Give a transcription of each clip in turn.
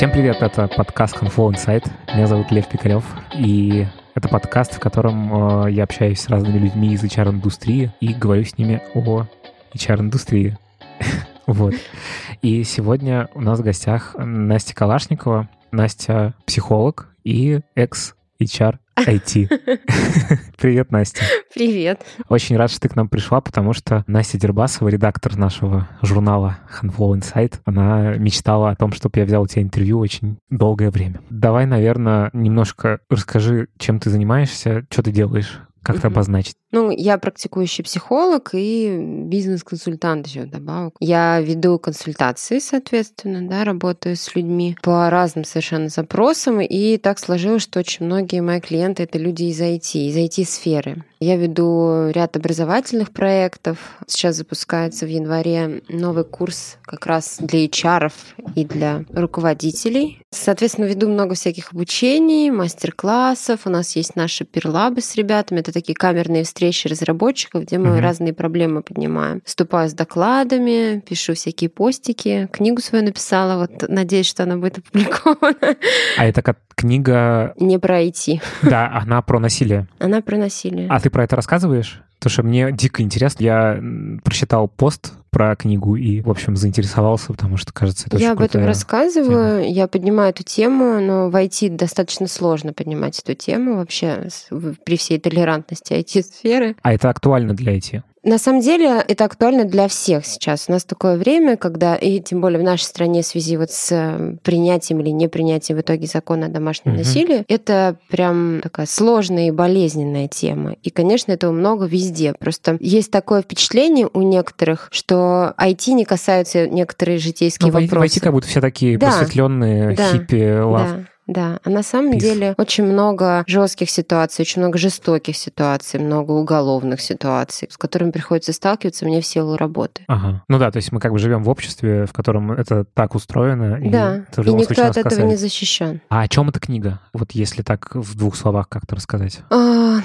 Всем привет, это подкаст Conflow Insight. Меня зовут Лев Пикарев, и это подкаст, в котором э, я общаюсь с разными людьми из HR-индустрии и говорю с ними о HR-индустрии. вот. И сегодня у нас в гостях Настя Калашникова. Настя — психолог и экс-HR IT. Привет, Настя. Привет. Очень рад, что ты к нам пришла, потому что Настя Дербасова, редактор нашего журнала Handflow Insight, она мечтала о том, чтобы я взял у тебя интервью очень долгое время. Давай, наверное, немножко расскажи, чем ты занимаешься, что ты делаешь, как это обозначить? Ну, я практикующий психолог и бизнес-консультант еще добавок. Я веду консультации, соответственно, да, работаю с людьми по разным совершенно запросам. И так сложилось, что очень многие мои клиенты — это люди из IT, из IT-сферы. Я веду ряд образовательных проектов. Сейчас запускается в январе новый курс как раз для HR и для руководителей. Соответственно, веду много всяких обучений, мастер-классов. У нас есть наши перлабы с ребятами. Это такие камерные встречи встречи разработчиков, где мы угу. разные проблемы поднимаем. Вступаю с докладами, пишу всякие постики, книгу свою написала, вот надеюсь, что она будет опубликована. А это как книга... Не про IT. Да, она про насилие. Она про насилие. А ты про это рассказываешь? Потому что мне дико интересно. Я прочитал пост про книгу и, в общем, заинтересовался, потому что, кажется, это Я об этом рассказываю, тема. я поднимаю эту тему, но в IT достаточно сложно поднимать эту тему вообще при всей толерантности IT-сферы. А это актуально для IT? На самом деле это актуально для всех сейчас. У нас такое время, когда, и тем более в нашей стране в связи вот с э, принятием или непринятием в итоге закона о домашнем угу. насилии, это прям такая сложная и болезненная тема. И, конечно, этого много везде. Просто есть такое впечатление у некоторых, что IT не касаются некоторые житейские ну, вопросы. В IT как будто все такие да. просветленные, да. хиппи, лав. Да. Да, а на самом Пис. деле очень много жестких ситуаций, очень много жестоких ситуаций, много уголовных ситуаций, с которыми приходится сталкиваться мне в силу работы. Ага. Ну да, то есть мы как бы живем в обществе, в котором это так устроено. Да, и, и никто от этого касается. не защищен. А о чем эта книга? Вот если так в двух словах как-то рассказать. А,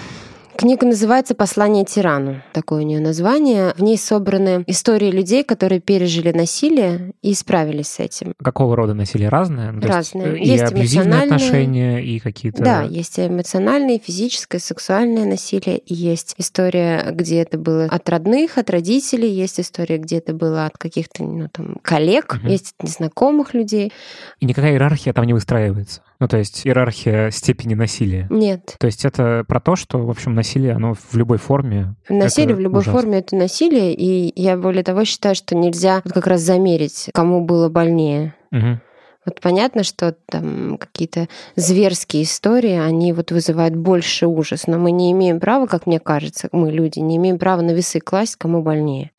Книга называется «Послание тирану». Такое у нее название. В ней собраны истории людей, которые пережили насилие и справились с этим. Какого рода насилие? Разное? Ну, Разное. Есть, есть абьюзивные отношения, и какие-то... Да, есть эмоциональное, физическое, сексуальное насилие. И есть история, где это было от родных, от родителей. Есть история, где это было от каких-то ну, там, коллег. Угу. Есть от незнакомых людей. И никакая иерархия там не выстраивается? Ну, то есть иерархия степени насилия. Нет. То есть это про то, что, в общем, насилие, оно в любой форме. Насилие в любой ужасно. форме это насилие, и я более того считаю, что нельзя как раз замерить, кому было больнее. Угу. Вот понятно, что там какие-то зверские истории, они вот вызывают больше ужас, но мы не имеем права, как мне кажется, мы люди, не имеем права на весы класть, кому больнее.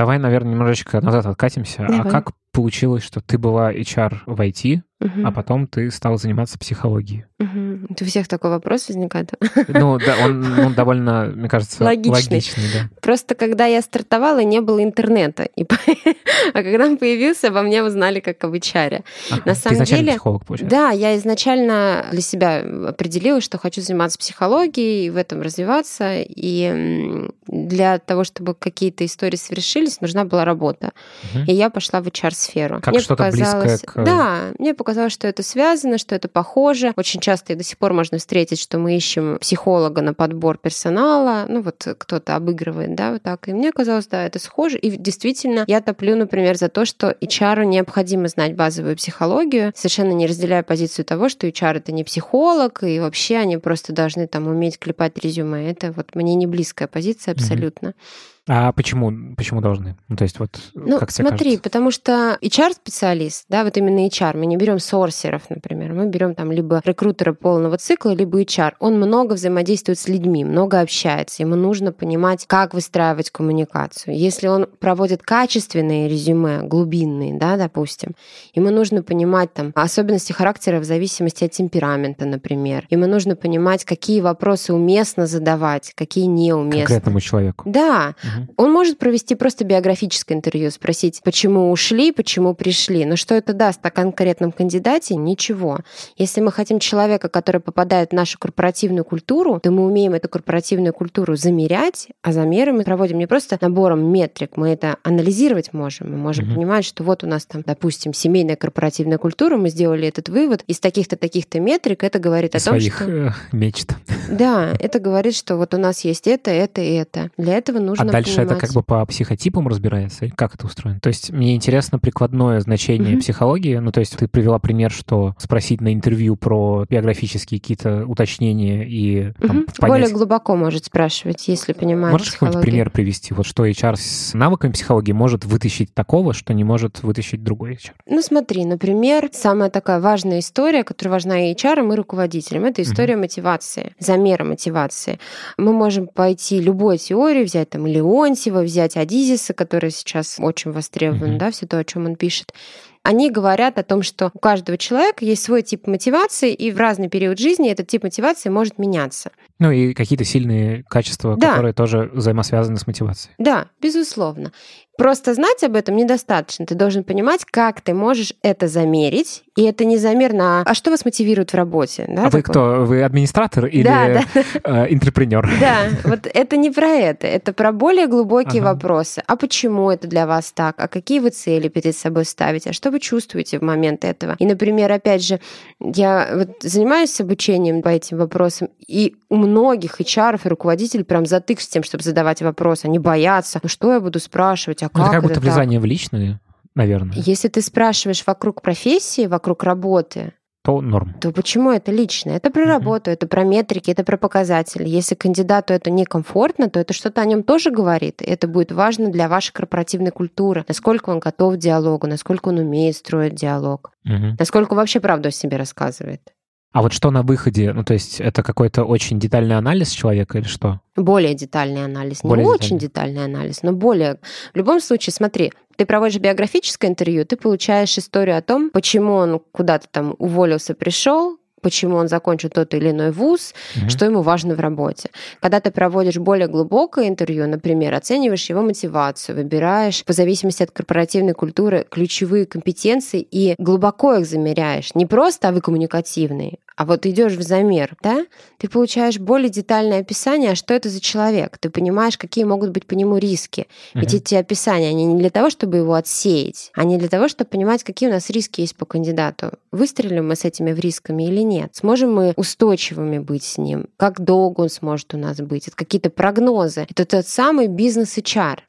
Давай, наверное, немножечко назад откатимся. А Давай. А как получилось, что ты была HR в IT, угу. а потом ты стал заниматься психологией? Угу. У всех такой вопрос возникает. Ну, да, он, он довольно, мне кажется, логичный. логичный да. Просто когда я стартовала, не было интернета. И... а когда он появился, обо мне узнали как об HR. Ага. На самом ты изначально деле, психолог, получается? Да, я изначально для себя определила, что хочу заниматься психологией, и в этом развиваться. И для того, чтобы какие-то истории совершились, нужна была работа. Угу. И я пошла в HR-сферу. Как мне что-то близкое к... Да, мне показалось, что это связано, что это похоже. Очень часто и до сих пор можно встретить, что мы ищем психолога на подбор персонала. Ну вот кто-то обыгрывает, да, вот так. И мне казалось, да, это схоже. И действительно, я топлю, например, за то, что HR необходимо знать базовую психологию. Совершенно не разделяю позицию того, что HR это не психолог, и вообще они просто должны там уметь клепать резюме. Это вот мне не близкая позиция абсолютно. Mm-hmm. А почему, почему должны? Ну, то есть вот ну, как тебе смотри, кажется? потому что HR-специалист, да, вот именно HR, мы не берем сорсеров, например, мы берем там либо рекрутера полного цикла, либо HR. Он много взаимодействует с людьми, много общается, ему нужно понимать, как выстраивать коммуникацию. Если он проводит качественные резюме, глубинные, да, допустим, ему нужно понимать там особенности характера в зависимости от темперамента, например. Ему нужно понимать, какие вопросы уместно задавать, какие неуместно. Конкретному человеку. Да. Угу. Он может провести просто биографическое интервью, спросить, почему ушли, почему пришли. Но что это даст о конкретном кандидате? Ничего. Если мы хотим человека, который попадает в нашу корпоративную культуру, то мы умеем эту корпоративную культуру замерять, а замеры мы проводим не просто набором метрик, мы это анализировать можем. Мы можем угу. понимать, что вот у нас там, допустим, семейная корпоративная культура, мы сделали этот вывод, из таких-то, таких-то метрик это говорит о том, что... Э, мечт. Да, это говорит, что вот у нас есть это, это и это. Для этого нужно А дальше понимать... это как бы по психотипам разбирается? Как это устроено? То есть мне интересно прикладное значение угу. психологии. Ну, то есть ты привела пример, что спросить на интервью про биографические какие-то уточнения и там, угу. понять... Более глубоко может спрашивать, если понимаешь Можешь какой-нибудь пример привести? Вот что HR с навыками психологии может вытащить такого, что не может вытащить другой HR? Ну, смотри, например, самая такая важная история, которая важна и HR, и руководителям, это история угу. мотивации, замера мотивации. Мы можем пойти любой теорию, взять там Леонтьева, взять Адизиса, который сейчас очень востребован, угу. да, все то, о чем он пишет они говорят о том, что у каждого человека есть свой тип мотивации, и в разный период жизни этот тип мотивации может меняться. Ну и какие-то сильные качества, да. которые тоже взаимосвязаны с мотивацией. Да, безусловно. Просто знать об этом недостаточно. Ты должен понимать, как ты можешь это замерить. И это не замер на «а что вас мотивирует в работе?» да, А такой? вы кто? Вы администратор или да, да. Э, интерпренер? Да, вот это не про это. Это про более глубокие ага. вопросы. А почему это для вас так? А какие вы цели перед собой ставите? А что вы чувствуете в момент этого? И, например, опять же, я вот занимаюсь обучением по этим вопросам, и у многих HR и руководителей прям затык с тем, чтобы задавать вопросы. Они боятся. Ну что я буду спрашивать? А как это как будто это влезание так? в личные, наверное. Если ты спрашиваешь вокруг профессии, вокруг работы, то норм. То почему это лично? Это про работу, это про метрики, это про показатели. Если кандидату это некомфортно, то это что-то о нем тоже говорит. И это будет важно для вашей корпоративной культуры. Насколько он готов к диалогу, насколько он умеет строить диалог, угу. насколько вообще правду о себе рассказывает. А вот что на выходе? Ну, то есть это какой-то очень детальный анализ человека или что? Более детальный анализ. Более Не детальный. очень детальный анализ, но более... В любом случае, смотри, ты проводишь биографическое интервью, ты получаешь историю о том, почему он куда-то там уволился, пришел, почему он закончил тот или иной вуз, угу. что ему важно в работе. Когда ты проводишь более глубокое интервью, например, оцениваешь его мотивацию, выбираешь по зависимости от корпоративной культуры ключевые компетенции и глубоко их замеряешь. Не просто, а вы коммуникативные, а вот идешь в замер, да, ты получаешь более детальное описание, а что это за человек. Ты понимаешь, какие могут быть по нему риски. Ведь эти описания, они не для того, чтобы его отсеять, они для того, чтобы понимать, какие у нас риски есть по кандидату. Выстрелим мы с этими рисками или нет? Сможем мы устойчивыми быть с ним? Как долго он сможет у нас быть? Это какие-то прогнозы. Это тот самый бизнес-HR.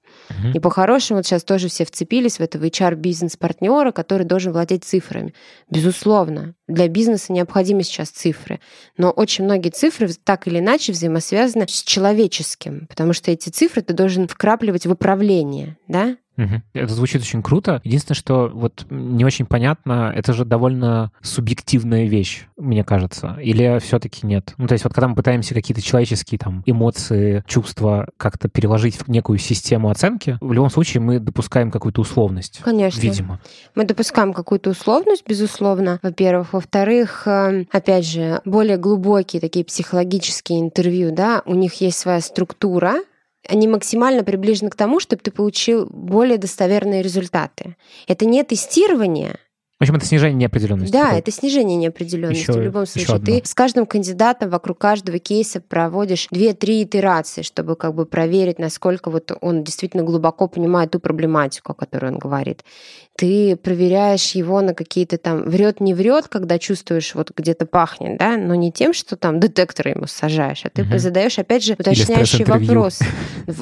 И по-хорошему вот сейчас тоже все вцепились в этого HR-бизнес-партнера, который должен владеть цифрами. Безусловно, для бизнеса необходимы сейчас цифры. Но очень многие цифры так или иначе взаимосвязаны с человеческим, потому что эти цифры ты должен вкрапливать в управление, да? Угу. Это звучит очень круто. Единственное, что вот не очень понятно, это же довольно субъективная вещь, мне кажется. Или все-таки нет? Ну, то есть вот когда мы пытаемся какие-то человеческие там эмоции, чувства как-то переложить в некую систему оценки, в любом случае мы допускаем какую-то условность. Конечно. Видимо. Мы допускаем какую-то условность, безусловно, во-первых. Во-вторых, эм, опять же, более глубокие такие психологические интервью, да, у них есть своя структура, они максимально приближены к тому, чтобы ты получил более достоверные результаты. Это не тестирование, в общем, это снижение неопределенности. Да, это снижение неопределенности. Еще, в любом случае, ты с каждым кандидатом вокруг каждого кейса проводишь 2-3 итерации, чтобы как бы проверить, насколько вот он действительно глубоко понимает ту проблематику, о которой он говорит. Ты проверяешь его на какие-то там врет, не врет, когда чувствуешь вот где-то пахнет, да, но не тем, что там детектор ему сажаешь, а ты угу. задаешь опять же уточняющий вопрос.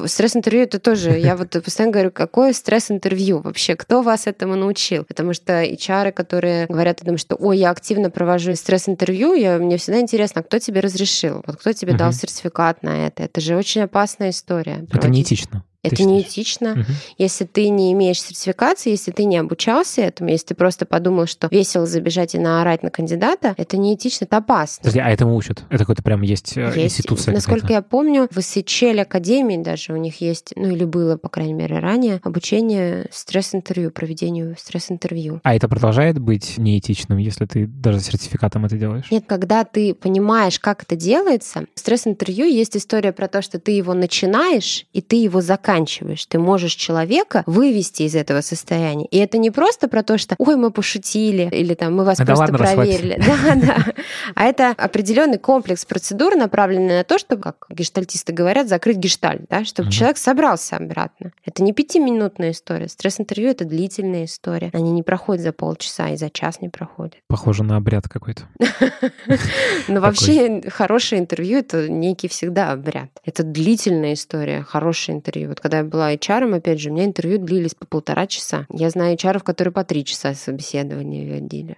Стресс-интервью это тоже, я вот постоянно говорю, какое стресс-интервью вообще, кто вас этому научил? Потому что HR пары, которые говорят о том, что ой, я активно провожу стресс-интервью, я, мне всегда интересно, а кто тебе разрешил? Вот кто тебе угу. дал сертификат на это? Это же очень опасная история. Это неэтично. Это неэтично. Угу. Если ты не имеешь сертификации, если ты не обучался этому, если ты просто подумал, что весело забежать и наорать на кандидата, это неэтично, это опасно. Подожди, а этому учат? Это какой-то прям есть, э, есть. институция Насколько я помню, в SHL Академии даже у них есть, ну или было, по крайней мере, ранее, обучение стресс-интервью, проведению стресс-интервью. А это продолжает быть неэтичным, если ты даже сертификатом это делаешь? Нет, когда ты понимаешь, как это делается, стресс-интервью есть история про то, что ты его начинаешь, и ты его заканчиваешь заканчиваешь. Ты можешь человека вывести из этого состояния. И это не просто про то, что «Ой, мы пошутили», или там «Мы вас да просто ладно, проверили». Да, да. А это определенный комплекс процедур, направленный на то, чтобы, как гештальтисты говорят, закрыть гештальт, да, чтобы угу. человек собрался обратно. Это не пятиминутная история. Стресс-интервью — это длительная история. Они не проходят за полчаса и за час не проходят. Похоже на обряд какой-то. Но вообще хорошее интервью — это некий всегда обряд. Это длительная история, хорошее интервью. Когда я была HR, опять же, у меня интервью длились по полтора часа. Я знаю HR, которые по три часа собеседования вводили.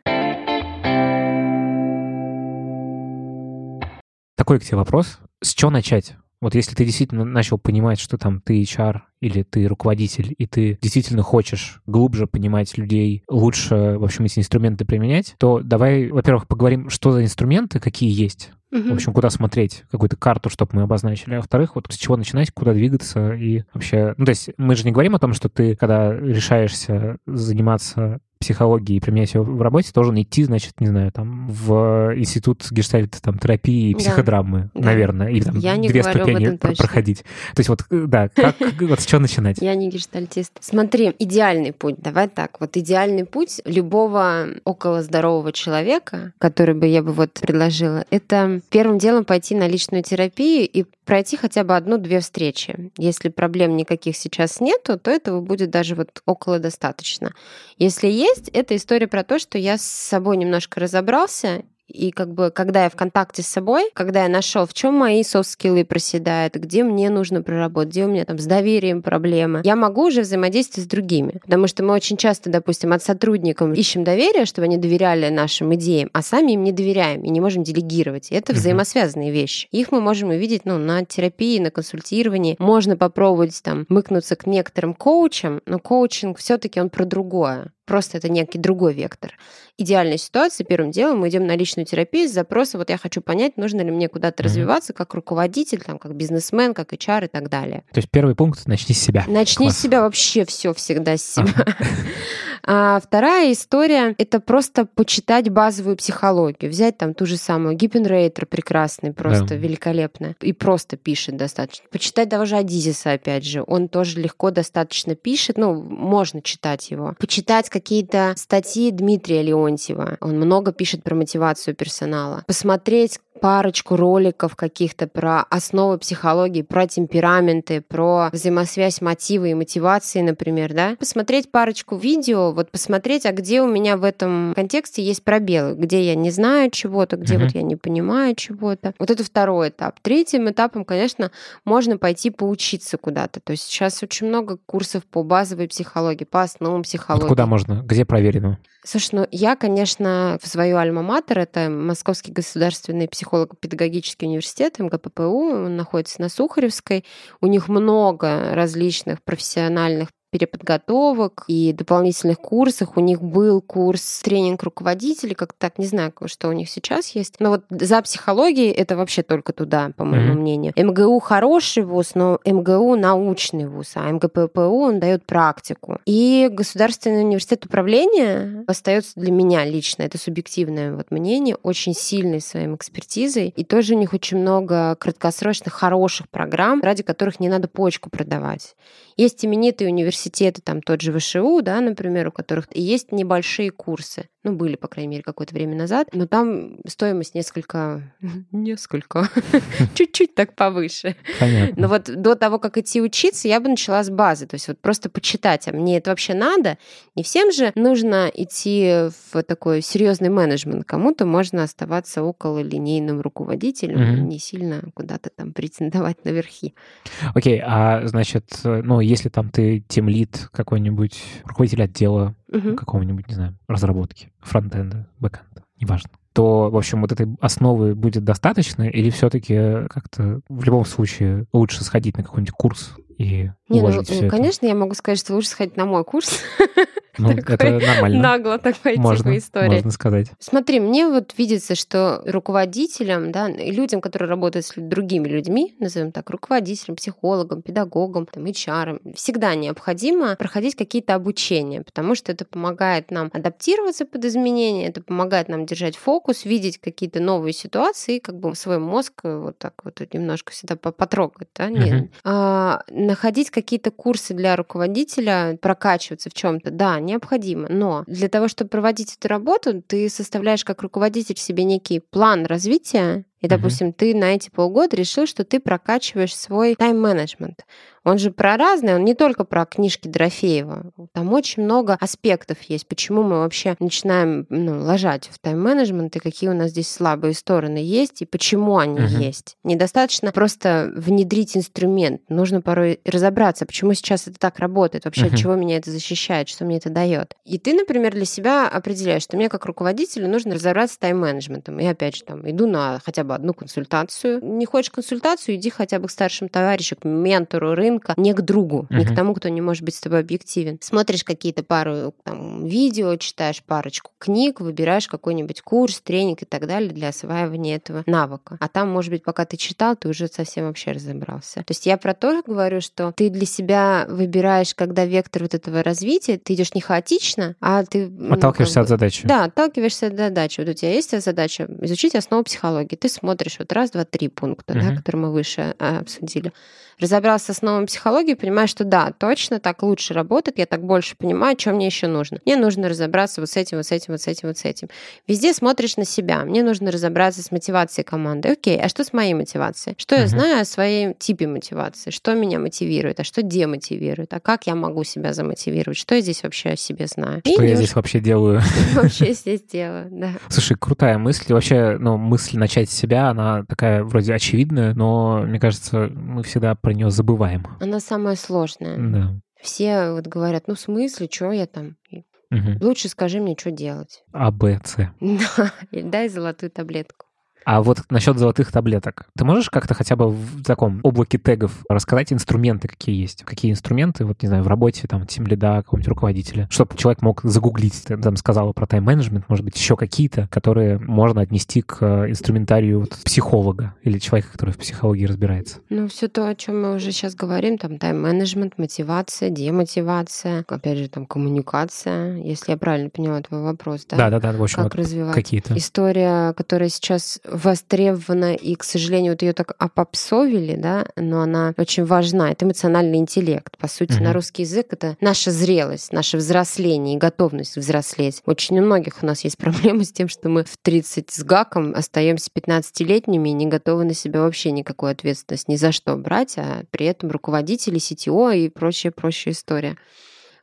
Такой к тебе вопрос. С чего начать? Вот если ты действительно начал понимать, что там ты HR или ты руководитель, и ты действительно хочешь глубже понимать людей, лучше, в общем, эти инструменты применять, то давай, во-первых, поговорим, что за инструменты, какие есть. Угу. В общем, куда смотреть, какую-то карту, чтобы мы обозначили. А во-вторых, вот с чего начинать, куда двигаться и вообще... Ну, то есть мы же не говорим о том, что ты, когда решаешься заниматься психологии и применять ее в работе, должен идти, значит, не знаю, там, в институт гештальт там, терапии и психодрамы, да. наверное, или там Я не две ступени проходить. То есть вот, да, как, вот с чего начинать? Я не гештальтист. Смотри, идеальный путь, давай так, вот идеальный путь любого около здорового человека, который бы я бы вот предложила, это первым делом пойти на личную терапию и пройти хотя бы одну-две встречи. Если проблем никаких сейчас нету, то этого будет даже вот около достаточно. Если есть, это история про то, что я с собой немножко разобрался и как бы, когда я в контакте с собой, когда я нашел, в чем мои софт-скиллы проседают, где мне нужно проработать, где у меня там с доверием проблемы, я могу уже взаимодействовать с другими. Потому что мы очень часто, допустим, от сотрудников ищем доверие, чтобы они доверяли нашим идеям, а сами им не доверяем и не можем делегировать. Это взаимосвязанные вещи. Их мы можем увидеть ну, на терапии, на консультировании. Можно попробовать там мыкнуться к некоторым коучам, но коучинг все-таки он про другое. Просто это некий другой вектор. Идеальная ситуация, первым делом мы идем на личную терапию с запросом, вот я хочу понять, нужно ли мне куда-то mm-hmm. развиваться как руководитель, там, как бизнесмен, как HR и так далее. То есть первый пункт — начни с себя. Начни Класс. с себя вообще все всегда с себя. А вторая история — это просто почитать базовую психологию. Взять там ту же самую Гиппенрейтер прекрасный, просто да. великолепно. И просто пишет достаточно. Почитать того же Адизиса, опять же. Он тоже легко достаточно пишет. Ну, можно читать его. Почитать какие-то статьи Дмитрия Леонтьева. Он много пишет про мотивацию персонала. Посмотреть парочку роликов каких-то про основы психологии, про темпераменты, про взаимосвязь мотива и мотивации, например, да, посмотреть парочку видео, вот посмотреть, а где у меня в этом контексте есть пробелы, где я не знаю чего-то, где mm-hmm. вот я не понимаю чего-то. Вот это второй этап. Третьим этапом, конечно, можно пойти поучиться куда-то. То есть сейчас очень много курсов по базовой психологии, по основам психологии. Вот куда можно? Где проверено? Слушай, ну я, конечно, в свою альма-матер, это Московский государственный психолого-педагогический университет, МГППУ, он находится на Сухаревской. У них много различных профессиональных переподготовок и дополнительных курсах. У них был курс тренинг руководителей, как так, не знаю, что у них сейчас есть. Но вот за психологией это вообще только туда, по моему mm-hmm. мнению. МГУ хороший вуз, но МГУ научный вуз, а МГППУ он дает практику. И Государственный университет управления остается для меня лично, это субъективное вот мнение, очень сильный своим экспертизой. И тоже у них очень много краткосрочных хороших программ, ради которых не надо почку продавать. Есть именитые университеты, там тот же ВШУ, да, например, у которых есть небольшие курсы ну, были, по крайней мере, какое-то время назад, но там стоимость несколько, несколько, чуть-чуть так повыше. Понятно. Но вот до того, как идти учиться, я бы начала с базы, то есть вот просто почитать, а мне это вообще надо. Не всем же нужно идти в такой серьезный менеджмент, кому-то можно оставаться около линейным руководителем, mm-hmm. не сильно куда-то там претендовать наверхи. Окей, okay, а значит, ну, если там ты team lead какой-нибудь, руководитель отдела, угу. какого-нибудь, не знаю, разработки, фронтенда, бэкенда, неважно то, в общем, вот этой основы будет достаточно, или все-таки как-то в любом случае лучше сходить на какой-нибудь курс и Не, уложить ну, все конечно, это? я могу сказать, что лучше сходить на мой курс. Ну, это нормально. Нагло так пойти можно, по истории. Можно сказать. Смотри, мне вот видится, что руководителям, да, людям, которые работают с другими людьми, назовем так, руководителям, психологам, педагогам, там, HR, всегда необходимо проходить какие-то обучения, потому что это помогает нам адаптироваться под изменения, это помогает нам держать фокус, видеть какие-то новые ситуации, как бы свой мозг вот так вот немножко всегда потрогать, да, uh-huh. а, находить какие-то курсы для руководителя, прокачиваться в чем-то, да, необходимо. Но для того, чтобы проводить эту работу, ты составляешь как руководитель себе некий план развития, и, допустим, uh-huh. ты на эти полгода решил, что ты прокачиваешь свой тайм-менеджмент. Он же про разное, он не только про книжки Дорофеева. Там очень много аспектов есть, почему мы вообще начинаем ну, ложать в тайм-менеджмент, и какие у нас здесь слабые стороны есть, и почему они uh-huh. есть. Недостаточно просто внедрить инструмент. Нужно порой разобраться, почему сейчас это так работает, вообще uh-huh. от чего меня это защищает, что мне это дает. И ты, например, для себя определяешь, что мне как руководителю нужно разобраться с тайм-менеджментом. И опять же, там, иду на хотя бы одну консультацию. Не хочешь консультацию, иди хотя бы к старшим товарищам, к ментору рынка, рынка не к другу, uh-huh. не к тому, кто не может быть с тобой объективен. Смотришь какие-то пару там, видео, читаешь парочку книг, выбираешь какой-нибудь курс, тренинг и так далее для осваивания этого навыка. А там, может быть, пока ты читал, ты уже совсем вообще разобрался. То есть я про то говорю, что ты для себя выбираешь, когда вектор вот этого развития, ты идешь не хаотично, а ты... Отталкиваешься ну, как бы, от задачи. Да, отталкиваешься от задачи. Вот у тебя есть задача изучить основу психологии. Ты смотришь вот раз, два, три пункта, uh-huh. да, которые мы выше а, обсудили разобрался с основами психологии, понимаешь, что да, точно так лучше работает, я так больше понимаю, что мне еще нужно. Мне нужно разобраться вот с этим, вот с этим, вот с этим, вот с этим. Везде смотришь на себя. Мне нужно разобраться с мотивацией команды. Окей, а что с моей мотивацией? Что uh-huh. я знаю о своей типе мотивации? Что меня мотивирует, а что демотивирует? А как я могу себя замотивировать? Что я здесь вообще о себе знаю? Что И я здесь вообще делаю? Вообще здесь делаю, да. Слушай, крутая мысль. Вообще, ну, мысль начать с себя, она такая вроде очевидная, но, мне кажется, мы всегда про нее забываем. Она самая сложная. Да. Все вот говорят, ну в смысле, что я там? Угу. Лучше скажи мне, что делать. А, Б, С. Да, дай золотую таблетку. А вот насчет золотых таблеток. Ты можешь как-то хотя бы в таком облаке тегов рассказать инструменты, какие есть? Какие инструменты, вот, не знаю, в работе, там, тим лида, какого-нибудь руководителя, чтобы человек мог загуглить, ты там сказала про тайм-менеджмент, может быть, еще какие-то, которые можно отнести к э, инструментарию вот, психолога или человека, который в психологии разбирается? Ну, все то, о чем мы уже сейчас говорим, там, тайм-менеджмент, мотивация, демотивация, опять же, там, коммуникация, если я правильно поняла твой вопрос, да? Да-да-да, в общем, как вот развивать. какие-то. История, которая сейчас востребована, и, к сожалению, вот ее так опопсовили, да, но она очень важна. Это эмоциональный интеллект. По сути, mm-hmm. на русский язык это наша зрелость, наше взросление и готовность взрослеть. Очень у многих у нас есть проблемы с тем, что мы в 30 с гаком остаемся 15-летними и не готовы на себя вообще никакой ответственность ни за что брать, а при этом руководители, CTO и прочая-прочая история.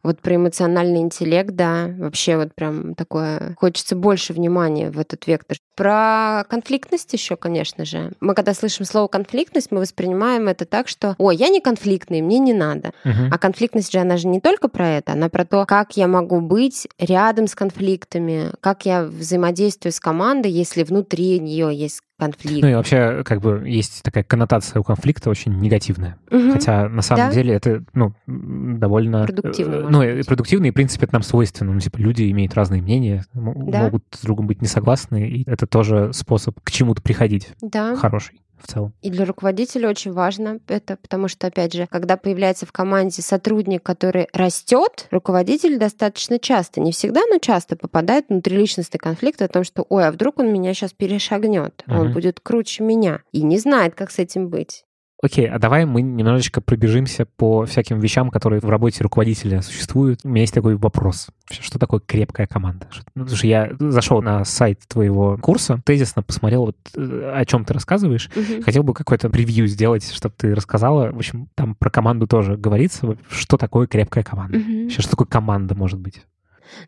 Вот про эмоциональный интеллект, да, вообще вот прям такое, хочется больше внимания в этот вектор. Про конфликтность еще, конечно же. Мы когда слышим слово конфликтность, мы воспринимаем это так, что, ой, я не конфликтный, мне не надо. Uh-huh. А конфликтность же, она же не только про это, она про то, как я могу быть рядом с конфликтами, как я взаимодействую с командой, если внутри нее есть конфликт. Ну и вообще, как бы, есть такая коннотация у конфликта очень негативная. Угу. Хотя, на самом да? деле, это, ну, довольно... Продуктивно. Э, ну, и продуктивно, и, в принципе, это нам свойственно. Ну, типа, люди имеют разные мнения, да? могут с другом быть не согласны, и это тоже способ к чему-то приходить. Да. Хороший в целом. И для руководителя очень важно это, потому что, опять же, когда появляется в команде сотрудник, который растет, руководитель достаточно часто, не всегда, но часто попадает в внутриличностный конфликт о том, что, ой, а вдруг он меня сейчас перешагнет, uh-huh. он будет круче меня, и не знает, как с этим быть. Окей, а давай мы немножечко пробежимся по всяким вещам, которые в работе руководителя существуют. У меня есть такой вопрос. Что такое крепкая команда? Ну, слушай, я зашел на сайт твоего курса, тезисно посмотрел, вот, э, о чем ты рассказываешь. Угу. Хотел бы какой-то превью сделать, чтобы ты рассказала. В общем, там про команду тоже говорится. Что такое крепкая команда? Угу. Вообще, что такое команда может быть?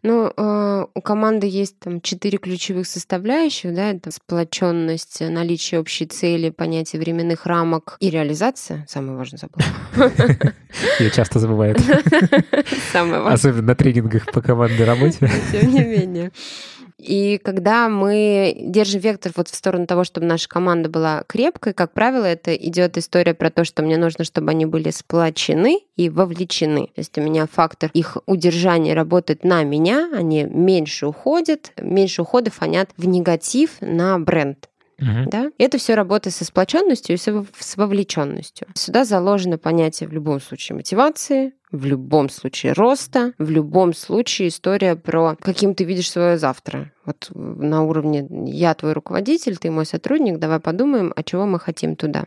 Ну, э, у команды есть там четыре ключевых составляющих, да, это сплоченность, наличие общей цели, понятие временных рамок и реализация. Самое важное забыла. Я часто забываю. Самое важное. Особенно на тренингах по командной работе. Тем не менее. И когда мы держим вектор вот в сторону того, чтобы наша команда была крепкой, как правило, это идет история про то, что мне нужно, чтобы они были сплочены и вовлечены. То есть у меня фактор их удержания работает на меня, они меньше уходят, меньше уходов фонят в негатив на бренд. Мгм. Да? Это все работает со сплоченностью и с вовлеченностью. Сюда заложено понятие в любом случае мотивации, в любом случае роста, в любом случае история про каким ты видишь свое завтра. Вот на уровне я твой руководитель, ты мой сотрудник, давай подумаем, а чего мы хотим туда.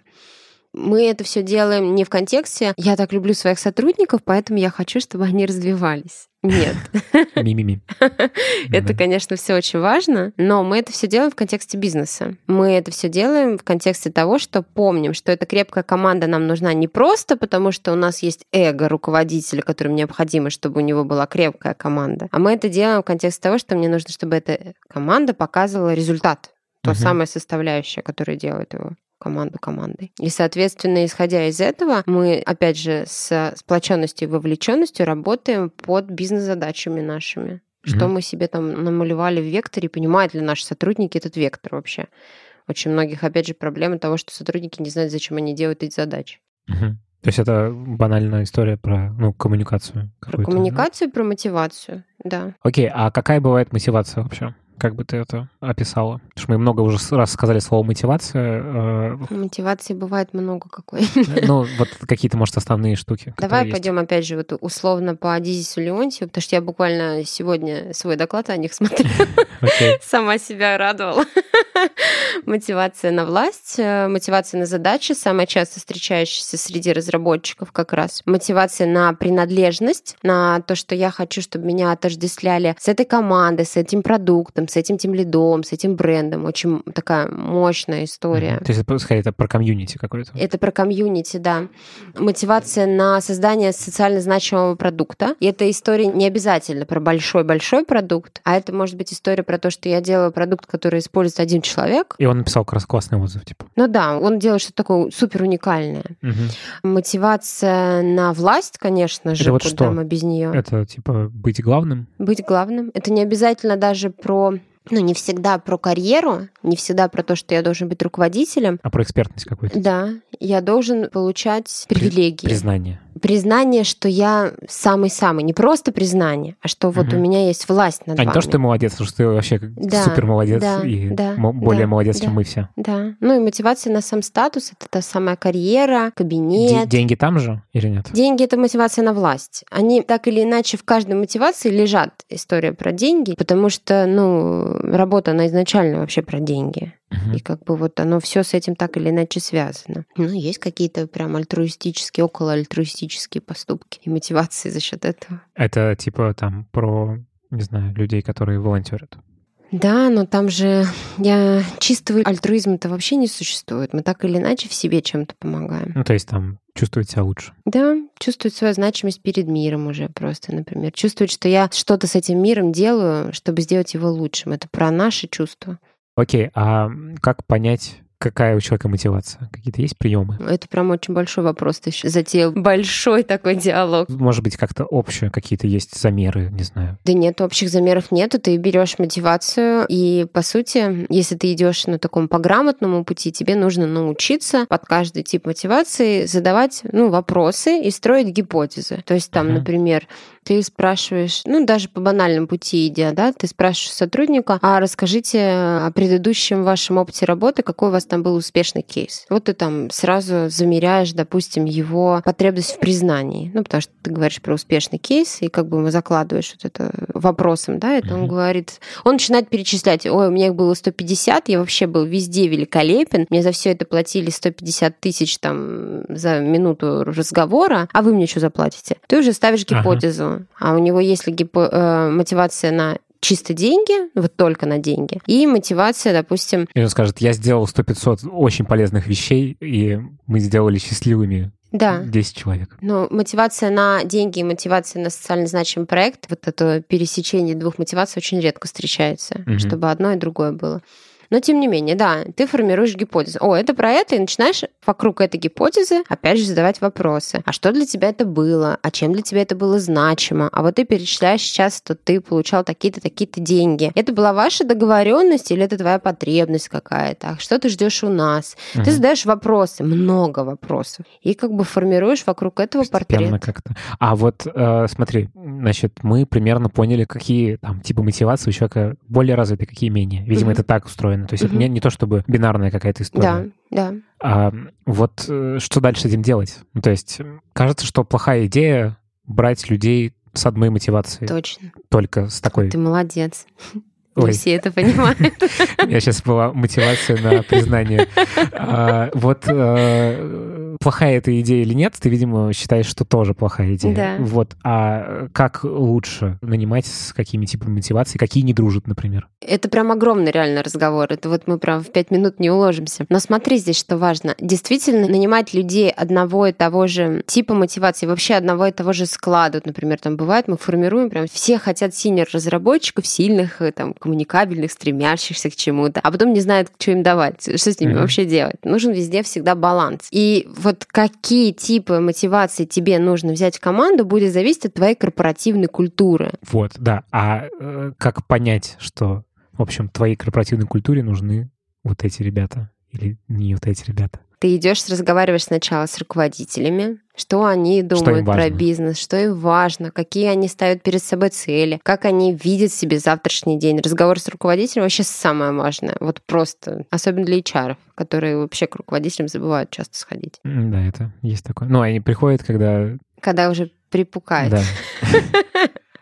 Мы это все делаем не в контексте «я так люблю своих сотрудников, поэтому я хочу, чтобы они развивались». Нет. Ми-ми-ми. Это, конечно, все очень важно, но мы это все делаем в контексте бизнеса. Мы это все делаем в контексте того, что помним, что эта крепкая команда нам нужна не просто потому, что у нас есть эго руководителя, которым необходимо, чтобы у него была крепкая команда, а мы это делаем в контексте того, что мне нужно, чтобы эта команда показывала результат, то Мгм. самая составляющая, которая делает его команду командой. И, соответственно, исходя из этого, мы, опять же, с сплоченностью и вовлеченностью работаем под бизнес-задачами нашими. Что Мгм. мы себе там намалевали в векторе, понимают ли наши сотрудники этот вектор вообще. Очень многих, опять же, проблема того, что сотрудники не знают, зачем они делают эти задачи. Мгм. То есть это банальная история про ну, коммуникацию. Про какую-то, да? коммуникацию, про мотивацию, да. Окей, а какая бывает мотивация вообще? Как бы ты это описала? Потому что мы много уже раз сказали слово мотивация. э, Мотивации бывает много какой. Ну, вот какие-то, может, основные штуки. Давай есть. пойдем опять же вот условно по Адизису Леонтию, потому что я буквально сегодня свой доклад о них смотрела. Окей. Сама себя радовала. Мотивация на власть, э, мотивация на задачи, самая часто встречающаяся среди разработчиков как раз. Мотивация на принадлежность, на то, что я хочу, чтобы меня отождествляли с этой командой, с этим продуктом, с этим тем лидом, с этим брендом. Очень такая мощная история. Мгм. То есть это, скорее, это про комьюнити какое-то. Это про комьюнити, да. Мотивация на создание социально значимого продукта. И эта история не обязательно про большой-большой продукт, а это может быть история про то, что я делаю продукт, который использует один человек. И он написал как раз классный отзыв, типа. Ну да, он делает что-то такое супер уникальное. Мгм. Мотивация на власть, конечно же, вот куда что? мы без нее. Это, типа, быть главным. Быть главным. Это не обязательно даже про ну, не всегда про карьеру, не всегда про то, что я должен быть руководителем. А про экспертность какую-то. Да, я должен получать При- привилегии. Признание. Признание, что я самый-самый, не просто признание, а что вот Мгм. у меня есть власть над А не вами. то, что ты молодец, а что ты вообще Да, супер молодец да, и да, более да, молодец, чем да. мы все. Да. Ну и мотивация на сам статус это та самая карьера, кабинет. деньги там же или нет? Деньги это мотивация на власть. Они так или иначе в каждой мотивации лежат история про деньги, потому что, ну, работа, она изначально вообще про деньги. И как бы вот оно все с этим так или иначе связано. Ну, есть какие-то прям альтруистические, около альтруистические поступки и мотивации за счет этого. Это типа там про, не знаю, людей, которые волонтерят. Да, но там же я чистого альтруизма-то вообще не существует. Мы так или иначе в себе чем-то помогаем. Ну, то есть там чувствовать себя лучше. Да, чувствовать свою значимость перед миром уже просто, например. Чувствовать, что я что-то с этим миром делаю, чтобы сделать его лучшим. Это про наши чувства. Окей, а как понять, какая у человека мотивация? Какие-то есть приемы? Это прям очень большой вопрос. Ты еще затеял большой такой диалог. Может быть, как-то общее, какие-то есть замеры, не знаю. Да нет, общих замеров нету. Ты берешь мотивацию, и по сути, если ты идешь на таком пограмотному пути, тебе нужно научиться под каждый тип мотивации задавать ну, вопросы и строить гипотезы. То есть там, Мгм. например, ты спрашиваешь, ну даже по банальному пути идя, да, ты спрашиваешь сотрудника, а расскажите о предыдущем вашем опыте работы, какой у вас там был успешный кейс. Вот ты там сразу замеряешь, допустим, его потребность в признании. Ну, потому что ты говоришь про успешный кейс, и как бы ему закладываешь вот это вопросом, да, это он говорит, он начинает перечислять, ой, у меня их было 150, я вообще был везде великолепен, мне за все это платили 150 тысяч там за минуту разговора, а вы мне что заплатите? Ты уже ставишь Ага. А у него есть ли гипо- э, мотивация на чисто деньги, вот только на деньги, и мотивация, допустим, И он скажет, я сделал 100-500 очень полезных вещей, и мы сделали счастливыми да, 10 человек. Ну, мотивация на деньги и мотивация на социально значимый проект, вот это пересечение двух мотиваций очень редко встречается, Мгм. чтобы одно и другое было. Но тем не менее, да, ты формируешь гипотезу. О, это про это, и начинаешь вокруг этой гипотезы опять же задавать вопросы. А что для тебя это было? А чем для тебя это было значимо? А вот ты перечисляешь сейчас, что ты получал такие-то, такие-то деньги. Это была ваша договоренность или это твоя потребность какая-то? А что ты ждешь у нас? Угу. Ты задаешь вопросы, много вопросов. И как бы формируешь вокруг этого портрет. как-то. А вот э, смотри, значит, мы примерно поняли, какие там типы мотивации у человека более развиты, какие менее. Видимо, угу. это так устроено. То есть угу. это не, не то, чтобы бинарная какая-то история. Да, да. А, вот э, что дальше с этим делать? Ну, то есть кажется, что плохая идея брать людей с одной мотивацией. Точно. Только с такой. Ты молодец. Ой. Не все это понимают. У меня сейчас была мотивация на признание. А, вот э, плохая эта идея или нет, ты, видимо, считаешь, что тоже плохая идея. Да. Вот. А как лучше нанимать, с какими типами мотивации, какие не дружат, например? Это прям огромный реально разговор. Это вот мы прям в пять минут не уложимся. Но смотри здесь, что важно. Действительно, нанимать людей одного и того же типа мотивации, вообще одного и того же склада. Вот, например, там бывает, мы формируем прям все хотят синер-разработчиков, сильных, э, там, коммуникабельных, стремящихся к чему-то, а потом не знают, что им давать, что с ними mm-hmm. вообще делать. Нужен везде всегда баланс. И вот какие типы мотивации тебе нужно взять в команду, будет зависеть от твоей корпоративной культуры. Вот, да. А э, как понять, что, в общем, твоей корпоративной культуре нужны вот эти ребята или не вот эти ребята? Ты идешь, разговариваешь сначала с руководителями, что они думают что про бизнес, что им важно, какие они ставят перед собой цели, как они видят себе завтрашний день. Разговор с руководителем вообще самое важное. Вот просто, особенно для HR, которые вообще к руководителям забывают часто сходить. Да, это есть такое. Ну, они приходят, когда... Когда уже припукает. Да.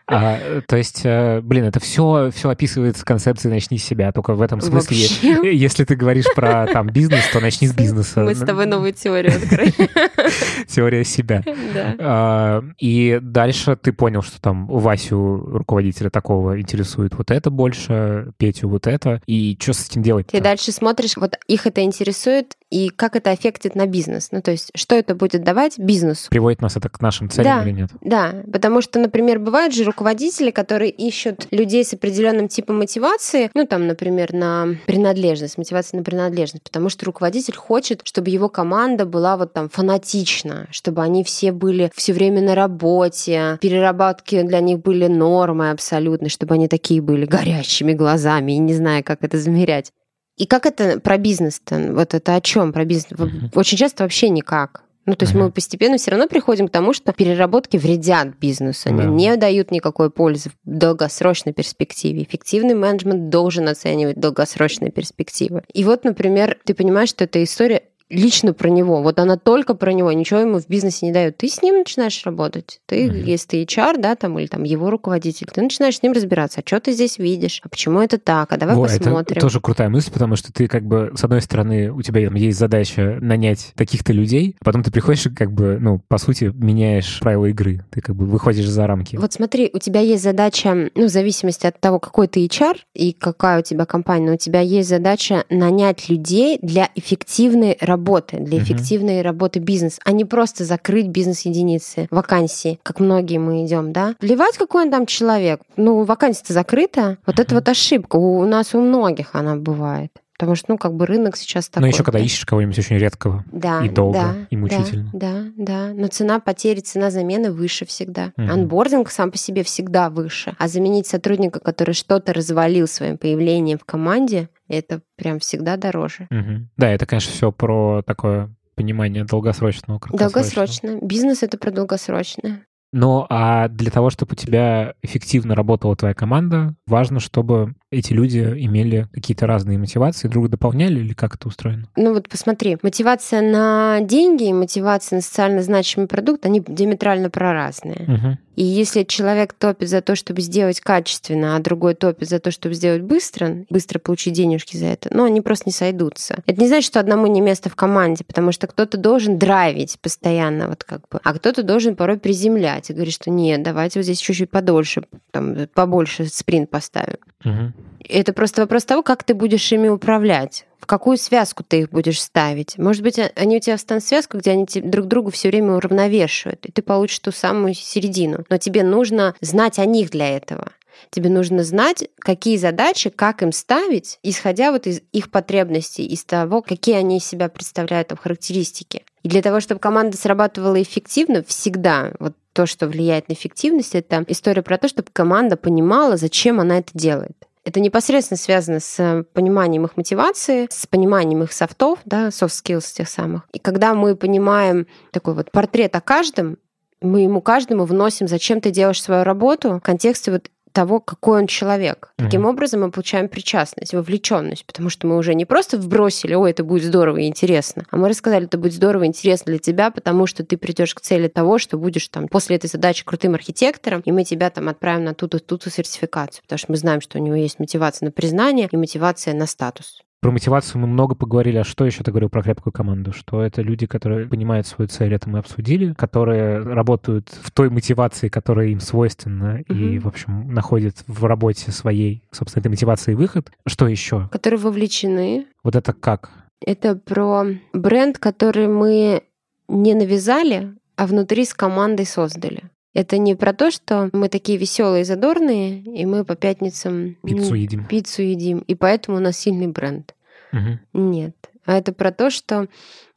А, то есть, э, блин, это все, все описывает с концепцией «начни с себя», только в этом смысле, Вообще? если ты говоришь про там бизнес, то начни с бизнеса. Мы с тобой новую теорию открыли. Теория себя. Да. А, и дальше ты понял, что там Васю, руководителя такого, интересует вот это больше, Петю вот это, и что с этим делать? Ты дальше смотришь, вот их это интересует, и как это аффектит на бизнес. Ну, то есть, что это будет давать бизнесу. Приводит нас это к нашим целям да, или нет? Да, потому что, например, бывают же руководители, которые ищут людей с определенным типом мотивации, ну, там, например, на принадлежность, мотивация на принадлежность, потому что руководитель хочет, чтобы его команда была вот там фанатична, чтобы они все были все время на работе, переработки для них были нормой абсолютно, чтобы они такие были горящими глазами, и не знаю, как это замерять. И как это про бизнес-то? Вот это о чем про бизнес? Очень часто вообще никак. Ну, то есть мы постепенно все равно приходим к тому, что переработки вредят бизнесу, они да. не дают никакой пользы в долгосрочной перспективе. Эффективный менеджмент должен оценивать долгосрочные перспективы. И вот, например, ты понимаешь, что эта история лично про него. Вот она только про него, ничего ему в бизнесе не дает. Ты с ним начинаешь работать. Ты, угу. если ты HR, да, там, или там его руководитель, ты начинаешь с ним разбираться, а что ты здесь видишь, а почему это так, а давай Во, посмотрим. Это тоже крутая мысль, потому что ты как бы, с одной стороны, у тебя там, есть задача нанять таких-то людей, а потом ты приходишь и как бы, ну, по сути, меняешь правила игры. Ты как бы выходишь за рамки. Вот смотри, у тебя есть задача, ну, в зависимости от того, какой ты HR и какая у тебя компания, но у тебя есть задача нанять людей для эффективной работы работы, для эффективной uh-huh. работы бизнес, а не просто закрыть бизнес-единицы, вакансии, как многие мы идем, да. Плевать, какой он там человек. Ну, вакансия-то закрыта. Вот uh-huh. это вот ошибка. У, у нас у многих она бывает. Потому что, ну, как бы рынок сейчас такой. Но еще когда ищешь кого-нибудь очень редкого. Да. И долго, да, и мучительно. Да, да, да. Но цена потери, цена замены выше всегда. Угу. Анбординг сам по себе всегда выше. А заменить сотрудника, который что-то развалил своим появлением в команде, это прям всегда дороже. Угу. Да, это, конечно, все про такое понимание долгосрочного. Долгосрочно. Бизнес — это про долгосрочное. Ну, а для того, чтобы у тебя эффективно работала твоя команда, важно, чтобы эти люди имели какие-то разные мотивации, друг дополняли или как это устроено? Ну вот посмотри, мотивация на деньги и мотивация на социально значимый продукт, они диаметрально проразные. Угу. И если человек топит за то, чтобы сделать качественно, а другой топит за то, чтобы сделать быстро, быстро получить денежки за это, ну, они просто не сойдутся. Это не значит, что одному не место в команде, потому что кто-то должен драйвить постоянно, вот как бы, а кто-то должен порой приземлять и говорить, что нет, давайте вот здесь чуть-чуть подольше, там, побольше спринт поставим. Угу. Это просто вопрос того, как ты будешь ими управлять. В какую связку ты их будешь ставить? Может быть, они у тебя встанут связку, где они друг другу все время уравновешивают, и ты получишь ту самую середину. Но тебе нужно знать о них для этого. Тебе нужно знать, какие задачи, как им ставить, исходя вот из их потребностей, из того, какие они из себя представляют там характеристики. И для того, чтобы команда срабатывала эффективно, всегда вот то, что влияет на эффективность, это история про то, чтобы команда понимала, зачем она это делает. Это непосредственно связано с пониманием их мотивации, с пониманием их софтов, да, soft skills тех самых. И когда мы понимаем такой вот портрет о каждом, мы ему каждому вносим, зачем ты делаешь свою работу в контексте вот того, какой он человек. Mm-hmm. Таким образом мы получаем причастность, вовлеченность, потому что мы уже не просто вбросили, ой, это будет здорово и интересно, а мы рассказали, это будет здорово и интересно для тебя, потому что ты придешь к цели того, что будешь там после этой задачи крутым архитектором, и мы тебя там отправим на ту-то, ту-то сертификацию, потому что мы знаем, что у него есть мотивация на признание и мотивация на статус. Про мотивацию мы много поговорили. А что еще ты говорил про крепкую команду? Что это люди, которые понимают свою цель, это мы обсудили, которые работают в той мотивации, которая им свойственна, угу. и, в общем, находят в работе своей, собственно, этой мотивации выход. Что еще? Которые вовлечены. Вот это как? Это про бренд, который мы не навязали, а внутри с командой создали. Это не про то, что мы такие веселые, задорные, и мы по пятницам пиццу едим. Пиццу едим, и поэтому у нас сильный бренд. Угу. Нет. А это про то, что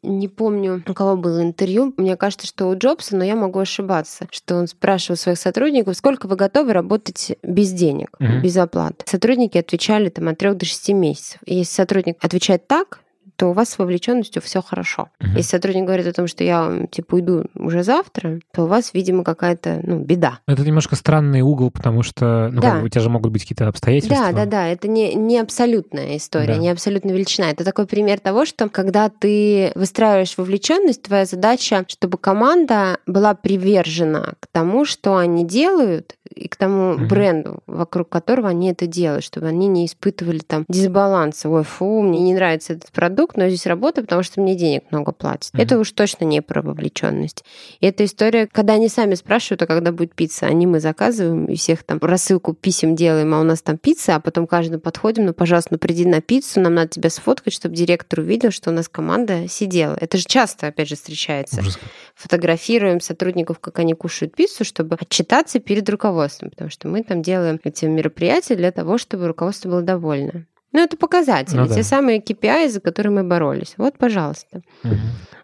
не помню, у кого было интервью. Мне кажется, что у Джобса, но я могу ошибаться, что он спрашивал своих сотрудников, сколько вы готовы работать без денег, угу. без оплаты. Сотрудники отвечали там от 3 до 6 месяцев. И если сотрудник отвечает так, то у вас с вовлеченностью все хорошо. Угу. Если сотрудник говорит о том, что я типа уйду уже завтра, то у вас, видимо, какая-то ну, беда. Это немножко странный угол, потому что ну, да. как бы, у тебя же могут быть какие-то обстоятельства. Да, да, да. Это не, не абсолютная история, да. не абсолютная величина. Это такой пример того, что когда ты выстраиваешь вовлеченность, твоя задача, чтобы команда была привержена к тому, что они делают, и к тому угу. бренду, вокруг которого они это делают, чтобы они не испытывали там дисбаланса. Ой, фу, мне не нравится этот продукт, но я здесь работаю, потому что мне денег много платят. Угу. Это уж точно не про вовлеченность. И эта история, когда они сами спрашивают, а когда будет пицца, они мы заказываем, и всех там рассылку писем делаем, а у нас там пицца, а потом каждому подходим, ну, пожалуйста, ну, приди на пиццу, нам надо тебя сфоткать, чтобы директор увидел, что у нас команда сидела. Это же часто, опять же, встречается. Ужас. Фотографируем сотрудников, как они кушают пиццу, чтобы отчитаться перед руководством, потому что мы там делаем эти мероприятия для того, чтобы руководство было довольно. Ну, это показатели, ну, да. те самые KPI, за которые мы боролись. Вот, пожалуйста. Угу.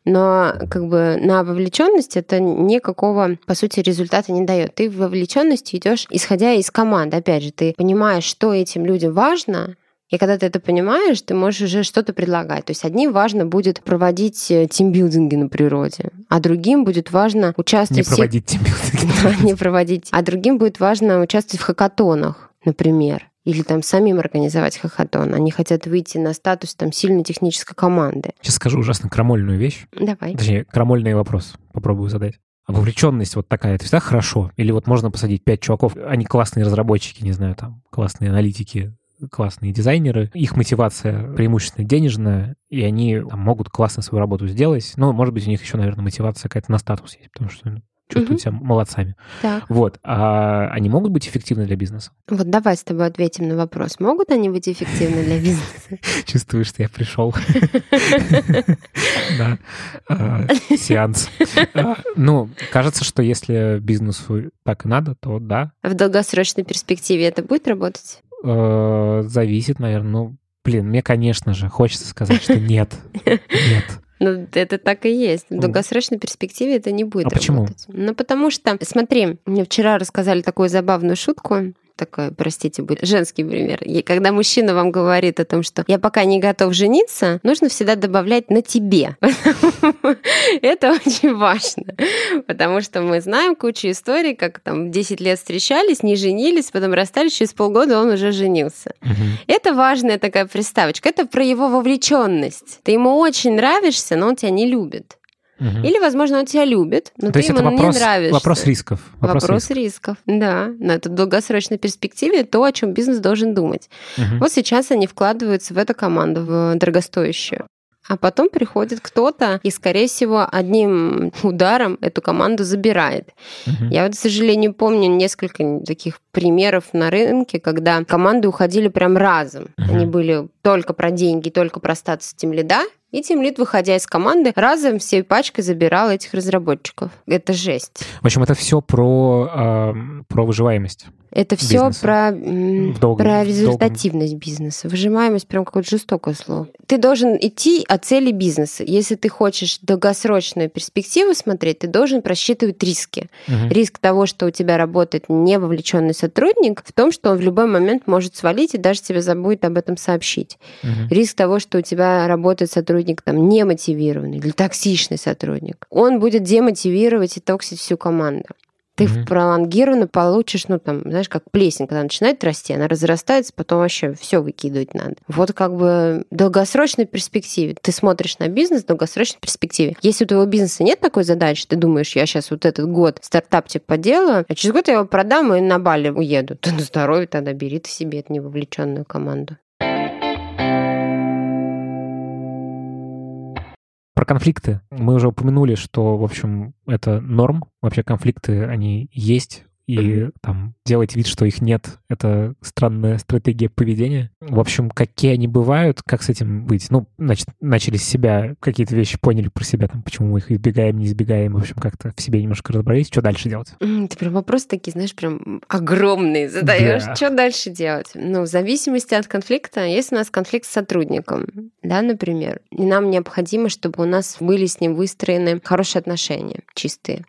Но как бы на вовлеченность это никакого, по сути, результата не дает. Ты в вовлеченности идешь, исходя из команды. Опять же, ты понимаешь, что этим людям важно, и когда ты это понимаешь, ты можешь уже что-то предлагать. То есть одним важно будет проводить э, тимбилдинги на природе, а другим будет важно участвовать... Не проводить тимбилдинги. Да, не проводить. А другим будет важно участвовать в хакатонах, например или там самим организовать хакатон. Они хотят выйти на статус там сильной технической команды. Сейчас скажу ужасно крамольную вещь. Давай. Точнее, крамольный вопрос попробую задать. А вовлеченность вот такая, это всегда хорошо? Или вот можно посадить пять чуваков, они классные разработчики, не знаю, там, классные аналитики, классные дизайнеры, их мотивация преимущественно денежная, и они там, могут классно свою работу сделать. Ну, может быть, у них еще, наверное, мотивация какая-то на статус есть, потому что ну, чувствуют угу. себя молодцами. Так. Вот. А они могут быть эффективны для бизнеса? Вот давай с тобой ответим на вопрос. Могут они быть эффективны для бизнеса? Чувствую, что я пришел. Да. А, сеанс. А, ну, кажется, что если бизнесу так и надо, то да. В долгосрочной перспективе это будет работать? Э, зависит, наверное. Ну, блин, мне, конечно же, хочется сказать, что нет. Нет. Ну, это так и есть. В долгосрочной перспективе это не будет а работать. Почему? Ну, потому что, смотри, мне вчера рассказали такую забавную шутку такой, простите, будет женский пример. И когда мужчина вам говорит о том, что я пока не готов жениться, нужно всегда добавлять на тебе. Это очень важно, потому что мы знаем кучу историй, как там 10 лет встречались, не женились, потом расстались, через полгода он уже женился. Это важная такая приставочка. Это про его вовлеченность. Ты ему очень нравишься, но он тебя не любит. Угу. Или, возможно, он тебя любит, но То ты есть ему это вопрос, не нравишься. Вопрос рисков. Вопрос, вопрос рисков. рисков, да. На это долгосрочной перспективе то, о чем бизнес должен думать. Угу. Вот сейчас они вкладываются в эту команду, в дорогостоящую. А потом приходит кто-то и, скорее всего, одним ударом эту команду забирает. Uh-huh. Я вот, к сожалению, помню несколько таких примеров на рынке, когда команды уходили прям разом. Uh-huh. Они были только про деньги, только про статус тем лида, И тимлид, выходя из команды, разом всей пачкой забирал этих разработчиков. Это жесть. В общем, это все про, э, про выживаемость. Это все Бизнеса. про, долгом- про результативность бизнеса. Выжимаемость прям какое-то жестокое слово. Ты должен идти от цели бизнеса. Если ты хочешь долгосрочную перспективу смотреть, ты должен просчитывать риски. Мгм. Риск того, что у тебя работает не вовлеченный сотрудник, в том, что он в любой момент может свалить и даже тебе забудет об этом сообщить. Мгм. Риск того, что у тебя работает сотрудник там немотивированный или токсичный сотрудник. Он будет демотивировать и токсить всю команду. Ты в пролонгированно получишь, ну там, знаешь, как плесень, когда начинает расти, она разрастается, потом вообще все выкидывать надо. Вот как бы в долгосрочной перспективе. Ты смотришь на бизнес в долгосрочной перспективе. Если у твоего бизнеса нет такой задачи, ты думаешь, я сейчас вот этот год стартапчик поделаю, а через год я его продам и на Бали уеду. Ты на здоровье тогда бери ты себе эту невовлеченную команду. Про конфликты. Мы уже упомянули, что, в общем, это норм. Вообще конфликты, они есть. И там делать вид, что их нет, это странная стратегия поведения. В общем, какие они бывают, как с этим быть? Ну, значит, начали с себя, какие-то вещи поняли про себя, там, почему мы их избегаем, не избегаем. В общем, как-то в себе немножко разобрались. Что дальше делать? Ты прям вопросы такие, знаешь, прям огромные задаешь. Да. Что дальше делать? Ну, в зависимости от конфликта, если у нас конфликт с сотрудником, да, например, и нам необходимо, чтобы у нас были с ним выстроены хорошие отношения, чистые.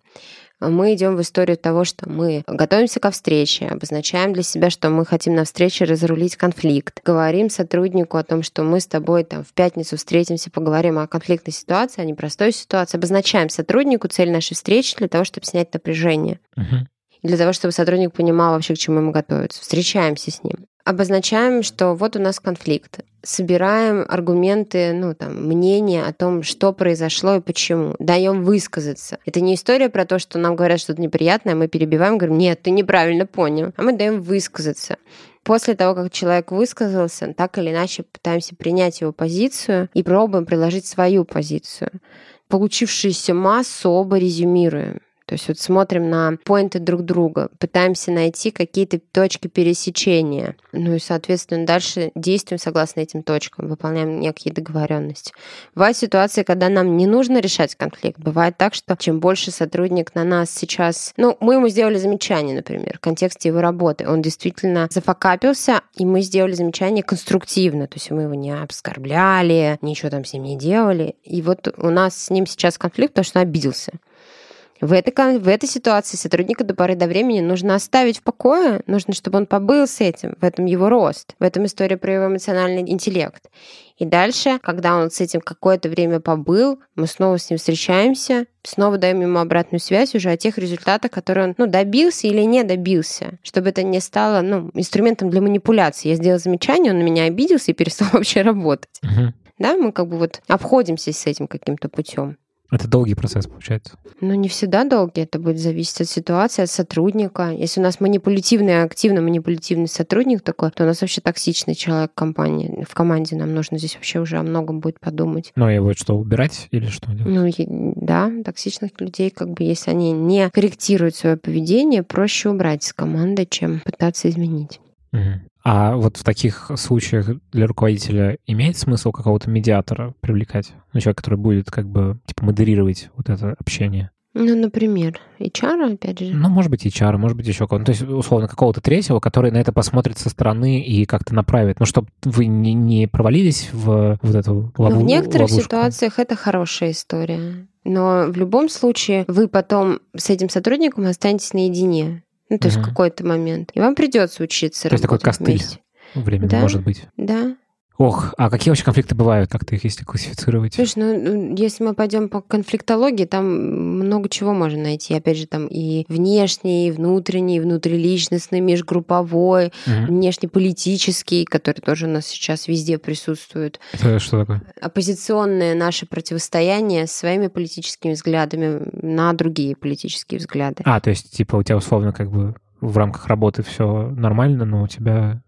Мы идем в историю того, что мы готовимся ко встрече, обозначаем для себя, что мы хотим на встрече разрулить конфликт, говорим сотруднику о том, что мы с тобой там в пятницу встретимся, поговорим о конфликтной ситуации, о непростой ситуации, обозначаем сотруднику цель нашей встречи для того, чтобы снять напряжение Мгм. для того, чтобы сотрудник понимал вообще, к чему ему готовиться. Встречаемся с ним. Обозначаем, что вот у нас конфликт. Собираем аргументы, ну, там, мнения о том, что произошло и почему. Даем высказаться. Это не история про то, что нам говорят что-то неприятное, а мы перебиваем, говорим, нет, ты неправильно понял. А мы даем высказаться. После того, как человек высказался, так или иначе пытаемся принять его позицию и пробуем приложить свою позицию. Получившуюся массу оба резюмируем. То есть вот смотрим на поинты друг друга, пытаемся найти какие-то точки пересечения. Ну и, соответственно, дальше действуем согласно этим точкам, выполняем некие договоренности. Бывают ситуации, когда нам не нужно решать конфликт. Бывает так, что чем больше сотрудник на нас сейчас... Ну, мы ему сделали замечание, например, в контексте его работы. Он действительно зафакапился, и мы сделали замечание конструктивно. То есть мы его не оскорбляли, ничего там с ним не делали. И вот у нас с ним сейчас конфликт, потому что он обиделся. В этой, в этой ситуации сотрудника до поры до времени нужно оставить в покое, нужно, чтобы он побыл с этим, в этом его рост, в этом история про его эмоциональный интеллект. И дальше, когда он с этим какое-то время побыл, мы снова с ним встречаемся, снова даем ему обратную связь уже о тех результатах, которые он ну, добился или не добился, чтобы это не стало ну, инструментом для манипуляции. Я сделала замечание, он на меня обиделся и перестал вообще работать. Да, мы как бы вот обходимся с этим каким-то путем. Это долгий процесс, получается. Ну, не всегда долгий, это будет зависеть от ситуации, от сотрудника. Если у нас манипулятивный, активно манипулятивный сотрудник такой, то у нас вообще токсичный человек в компании. В команде нам нужно здесь вообще уже о многом будет подумать. Ну, и вот что, убирать или что делать? Ну, да, токсичных людей, как бы, если они не корректируют свое поведение, проще убрать с команды, чем пытаться изменить. А вот в таких случаях для руководителя имеет смысл какого-то медиатора привлекать? Ну, человек, который будет как бы типа модерировать вот это общение. Ну, например, HR, опять же. Ну, может быть, HR, может быть, еще кого-то. То есть, условно, какого-то третьего, который на это посмотрит со стороны и как-то направит. Ну, чтобы вы не, не провалились в вот эту лову- Ну, в некоторых ловушку. ситуациях это хорошая история. Но в любом случае вы потом с этим сотрудником останетесь наедине. Ну, то есть Мгм. в какой-то момент. И вам придется учиться То есть такой костыль. Временно, Да. может быть. Да. Ох, а какие вообще конфликты бывают? Как-то их если классифицировать? Слушай, ну, ну, если мы пойдем по конфликтологии, там много чего можно найти. Опять же, там и внешний, и внутренний, и внутриличностный, межгрупповой, Мгм. внешнеполитический, который тоже у нас сейчас везде присутствует. Это что такое? оппозиционное наше противостояние с своими политическими взглядами на другие политические взгляды. А, то есть, типа, у тебя условно как бы в рамках работы все нормально, но у тебя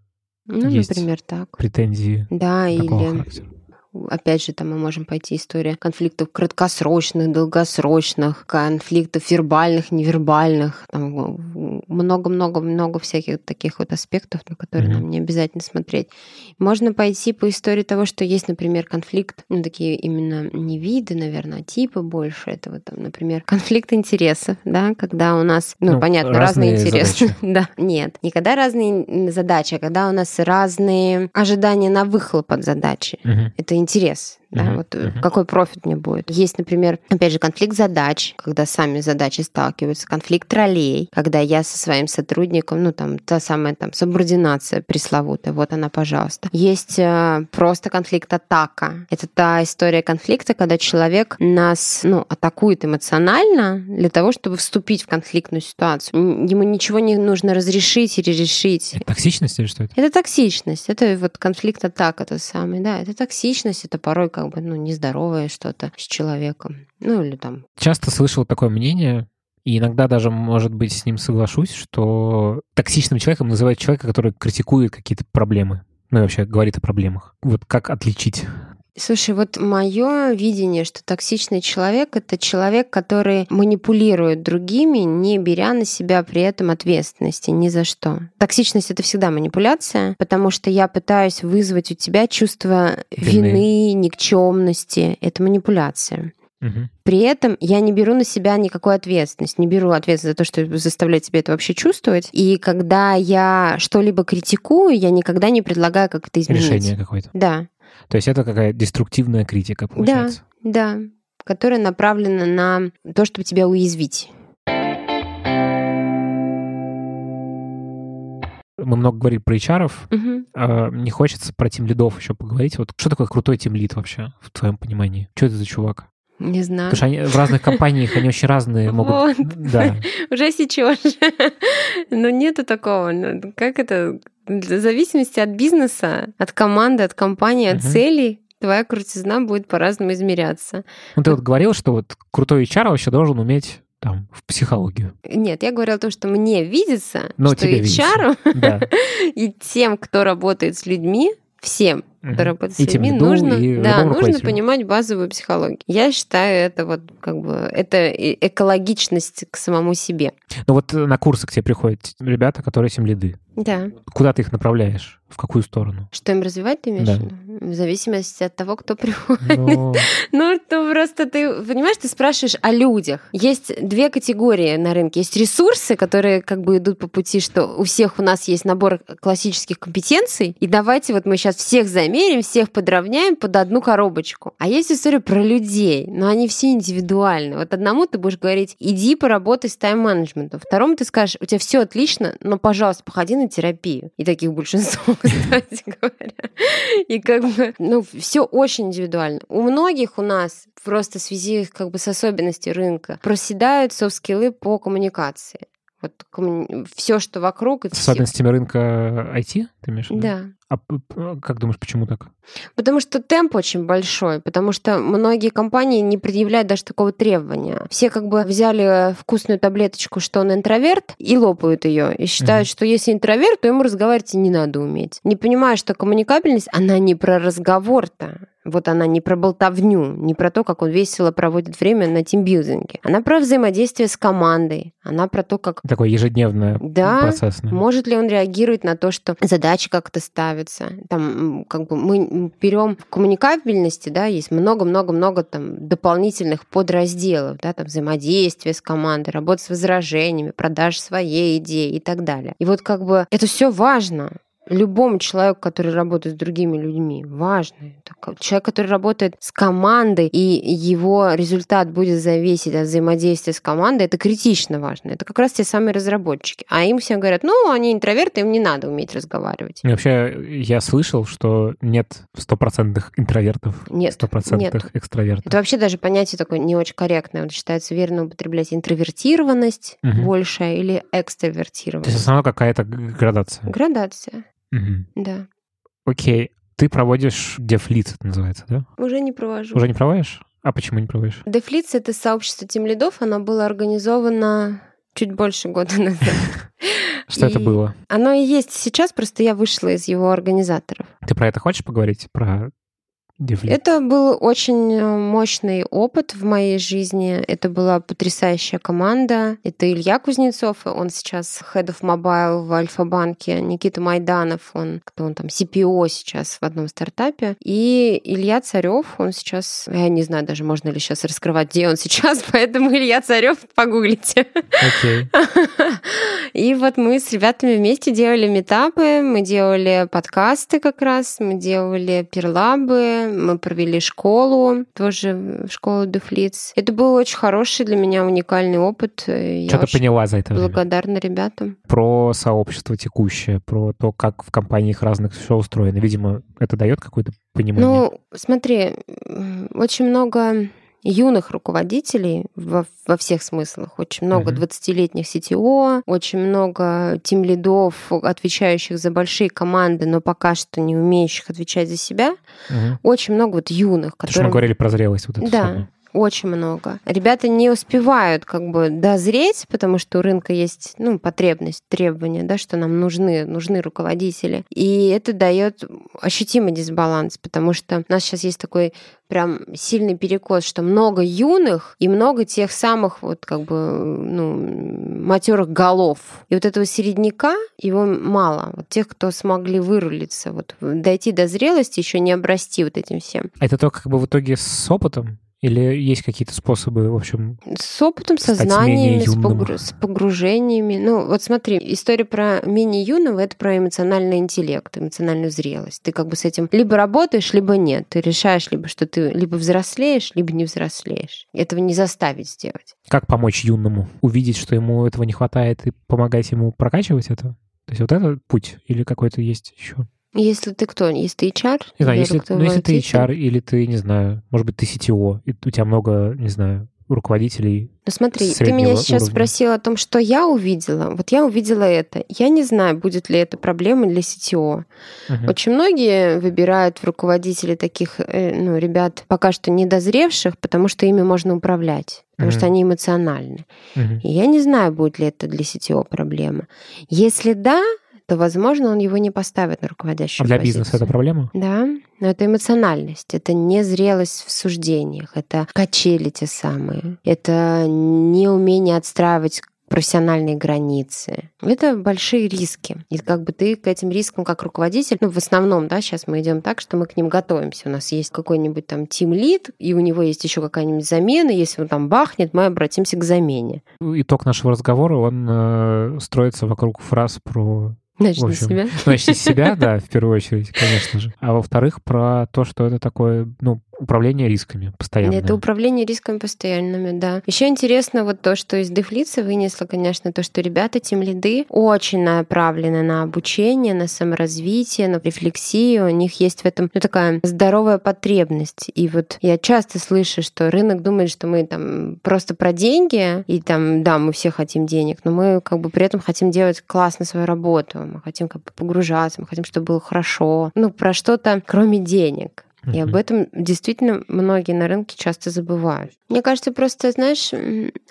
ну, есть например, так. претензии Да, или характера. Опять же, там мы можем пойти история конфликтов краткосрочных, долгосрочных, конфликтов вербальных, невербальных, много-много-много всяких таких вот аспектов, на которые mm-hmm. нам не обязательно смотреть. Можно пойти по истории того, что есть, например, конфликт, ну, такие именно не виды, наверное, а типы больше этого, там, например, конфликт интересов, да, когда у нас, ну, ну понятно, разные, разные интересы. да, нет, не когда разные задачи, а когда у нас разные ожидания на выхлоп от задачи. Mm-hmm. Это интерес да, uh-huh, вот uh-huh. какой профит мне будет. Есть, например, опять же, конфликт задач, когда сами задачи сталкиваются, конфликт ролей, когда я со своим сотрудником, ну, там, та самая там субординация пресловутая, вот она, пожалуйста. Есть э, просто конфликт атака. Это та история конфликта, когда человек нас, ну, атакует эмоционально для того, чтобы вступить в конфликтную ситуацию. Ему ничего не нужно разрешить или решить. Это токсичность или что это? Это токсичность. Это вот конфликт атака тот самый, да. Это токсичность, это порой как бы, ну, нездоровое что-то с человеком. Ну, или там... Часто слышал такое мнение, и иногда даже, может быть, с ним соглашусь, что токсичным человеком называют человека, который критикует какие-то проблемы. Ну и вообще говорит о проблемах. Вот как отличить Слушай, вот мое видение, что токсичный человек это человек, который манипулирует другими, не беря на себя при этом ответственности ни за что. Токсичность это всегда манипуляция, потому что я пытаюсь вызвать у тебя чувство вины, вины никчемности. Это манипуляция. При этом я не беру на себя никакой ответственности, не беру ответственность за то, что заставляет тебя это вообще чувствовать. И когда я что-либо критикую, я никогда не предлагаю как это изменить. Решение какое-то. Да. То есть это какая деструктивная критика, получается? Да, да, которая направлена на то, чтобы тебя уязвить. мы много говорили про HR, угу. а, не хочется про тим лидов еще поговорить. Вот что такое крутой тим лид вообще, в твоем понимании? Что это за чувак? Не знаю. Потому что они в разных компаниях они очень разные могут. Вот. Да. Уже сейчас. Но нету такого. Ну, как это? В зависимости от бизнеса, от команды, от компании, от целей, твоя крутизна будет по-разному измеряться. Ну, ты вот говорил, что вот крутой HR вообще должен уметь там, в психологию. Нет, я говорила о том, что мне видится, Но что HR да. и тем, кто работает с людьми, всем, кто работает с людьми, нужно, да, нужно понимать базовую психологию. Я считаю, это вот как бы это экологичность к самому себе. Ну вот на курсы к тебе приходят ребята, которые тем лиды. Да. Куда ты их направляешь? В какую сторону? Что им развивать, ты имеешь да. в зависимости от того, кто приходит. Но... ну, то просто ты, понимаешь, ты спрашиваешь о людях. Есть две категории на рынке. Есть ресурсы, которые как бы идут по пути, что у всех у нас есть набор классических компетенций, и давайте вот мы сейчас всех замерим, всех подровняем под одну коробочку. А есть история про людей, но они все индивидуальны. Вот одному ты будешь говорить, иди поработай с тайм-менеджментом. Второму ты скажешь, у тебя все отлично, но, пожалуйста, походи на терапию. И таких большинство, кстати говоря. И как бы, ну, все очень индивидуально. У многих у нас просто в связи как бы с особенностью рынка проседают софт-скиллы по коммуникации. Вот коммуни... все, что вокруг. С особенностями рынка IT, ты имеешь в виду? Да. А как думаешь, почему так? Потому что темп очень большой, потому что многие компании не предъявляют даже такого требования. Все как бы взяли вкусную таблеточку, что он интроверт, и лопают ее, и считают, mm-hmm. что если интроверт, то ему разговаривать и не надо уметь. Не понимая, что коммуникабельность, она не про разговор-то. Вот она не про болтовню, не про то, как он весело проводит время на тимбилдинге. Она про взаимодействие с командой. Она про то, как... Такое ежедневное да, процессное. Может ли он реагировать на то, что задачи как-то ставятся. Там как бы мы берем в коммуникабельности, да, есть много-много-много там дополнительных подразделов, да, там взаимодействие с командой, работа с возражениями, продаж своей идеи и так далее. И вот как бы это все важно любому человеку, который работает с другими людьми, важно. Человек, который работает с командой, и его результат будет зависеть от взаимодействия с командой, это критично важно. Это как раз те самые разработчики. А им все говорят, ну, они интроверты, им не надо уметь разговаривать. И вообще, я слышал, что нет стопроцентных интровертов, нет, стопроцентных экстравертов. Это вообще даже понятие такое не очень корректное. Вот считается верно употреблять интровертированность угу. большая или экстравертированность. То есть основная какая-то градация. Градация. Угу. Да. Окей. Ты проводишь дефлиц, это называется, да? Уже не провожу. Уже не проводишь? А почему не проводишь? Дефлиц — это сообщество тем лидов. Оно было организовано чуть больше года назад. Что это было? Оно и есть сейчас, просто я вышла из его организаторов. Ты про это хочешь поговорить? Про Дефлит. Это был очень э, мощный опыт в моей жизни. Это была потрясающая команда. Это Илья Кузнецов, он сейчас Head of Mobile в Альфа-банке. Никита Майданов, он кто он там, CPO сейчас в одном стартапе. И Илья Царев, он сейчас, я не знаю даже, можно ли сейчас раскрывать, где он сейчас, поэтому Илья Царев погуглите. Окей. И вот мы с ребятами вместе делали метапы, мы делали подкасты как раз, мы делали перлабы, мы провели школу, тоже школу Дефлиц. Это был очень хороший для меня уникальный опыт. Что ты поняла за это Благодарна ребятам. Про сообщество текущее, про то, как в компаниях разных все устроено. Видимо, это дает какое-то понимание? Ну, смотри, очень много юных руководителей во, во всех смыслах. Очень много uh-huh. 20-летних CTO, очень много тим лидов, отвечающих за большие команды, но пока что не умеющих отвечать за себя. Uh-huh. Очень много вот юных, которые... То, что мы говорили про зрелость вот эту Да, самую очень много. Ребята не успевают как бы дозреть, потому что у рынка есть ну, потребность, требования, да, что нам нужны, нужны руководители. И это дает ощутимый дисбаланс, потому что у нас сейчас есть такой прям сильный перекос, что много юных и много тех самых вот как бы ну, матерых голов. И вот этого середняка его мало. Вот тех, кто смогли вырулиться, вот дойти до зрелости, еще не обрасти вот этим всем. Это только как бы в итоге с опытом? Или есть какие-то способы, в общем, С опытом, со знаниями, с, погруж... с погружениями. Ну, вот смотри, история про менее юного — это про эмоциональный интеллект, эмоциональную зрелость. Ты как бы с этим либо работаешь, либо нет. Ты решаешь либо, что ты либо взрослеешь, либо не взрослеешь. Этого не заставить сделать. Как помочь юному? Увидеть, что ему этого не хватает, и помогать ему прокачивать это? То есть вот это путь или какой-то есть еще? Если ты кто? Если ты HR? Знаю, если, ну, если ты HR или ты, не знаю, может быть, ты CTO, и у тебя много, не знаю, руководителей. Ну смотри, ты меня сейчас уровня. спросил о том, что я увидела. Вот я увидела это. Я не знаю, будет ли это проблемой для CTO. Угу. Очень многие выбирают в руководители таких э, ну, ребят пока что недозревших, потому что ими можно управлять. Потому угу. что они эмоциональны. Угу. И я не знаю, будет ли это для CTO проблема. Если да, то, возможно, он его не поставит на руководящую А для позицию. бизнеса это проблема? Да, но это эмоциональность, это незрелость в суждениях, это качели те самые, это неумение отстраивать профессиональные границы. Это большие риски. И как бы ты к этим рискам как руководитель, ну, в основном, да, сейчас мы идем так, что мы к ним готовимся. У нас есть какой-нибудь там тим лид, и у него есть еще какая-нибудь замена. Если он там бахнет, мы обратимся к замене. Итог нашего разговора, он э, строится вокруг фраз про Начни общем, себя. Начни с себя, да, в первую очередь, конечно же. А во-вторых, про то, что это такое, ну, управление рисками постоянно. Это управление рисками постоянными, да. Еще интересно вот то, что из Дефлица вынесло, конечно, то, что ребята, тем лиды, очень направлены на обучение, на саморазвитие, на рефлексию. У них есть в этом ну, такая здоровая потребность. И вот я часто слышу, что рынок думает, что мы там просто про деньги, и там, да, мы все хотим денег, но мы как бы при этом хотим делать классно свою работу, мы хотим как бы погружаться, мы хотим, чтобы было хорошо. Ну, про что-то кроме денег. И об этом действительно многие на рынке часто забывают. Мне кажется, просто, знаешь,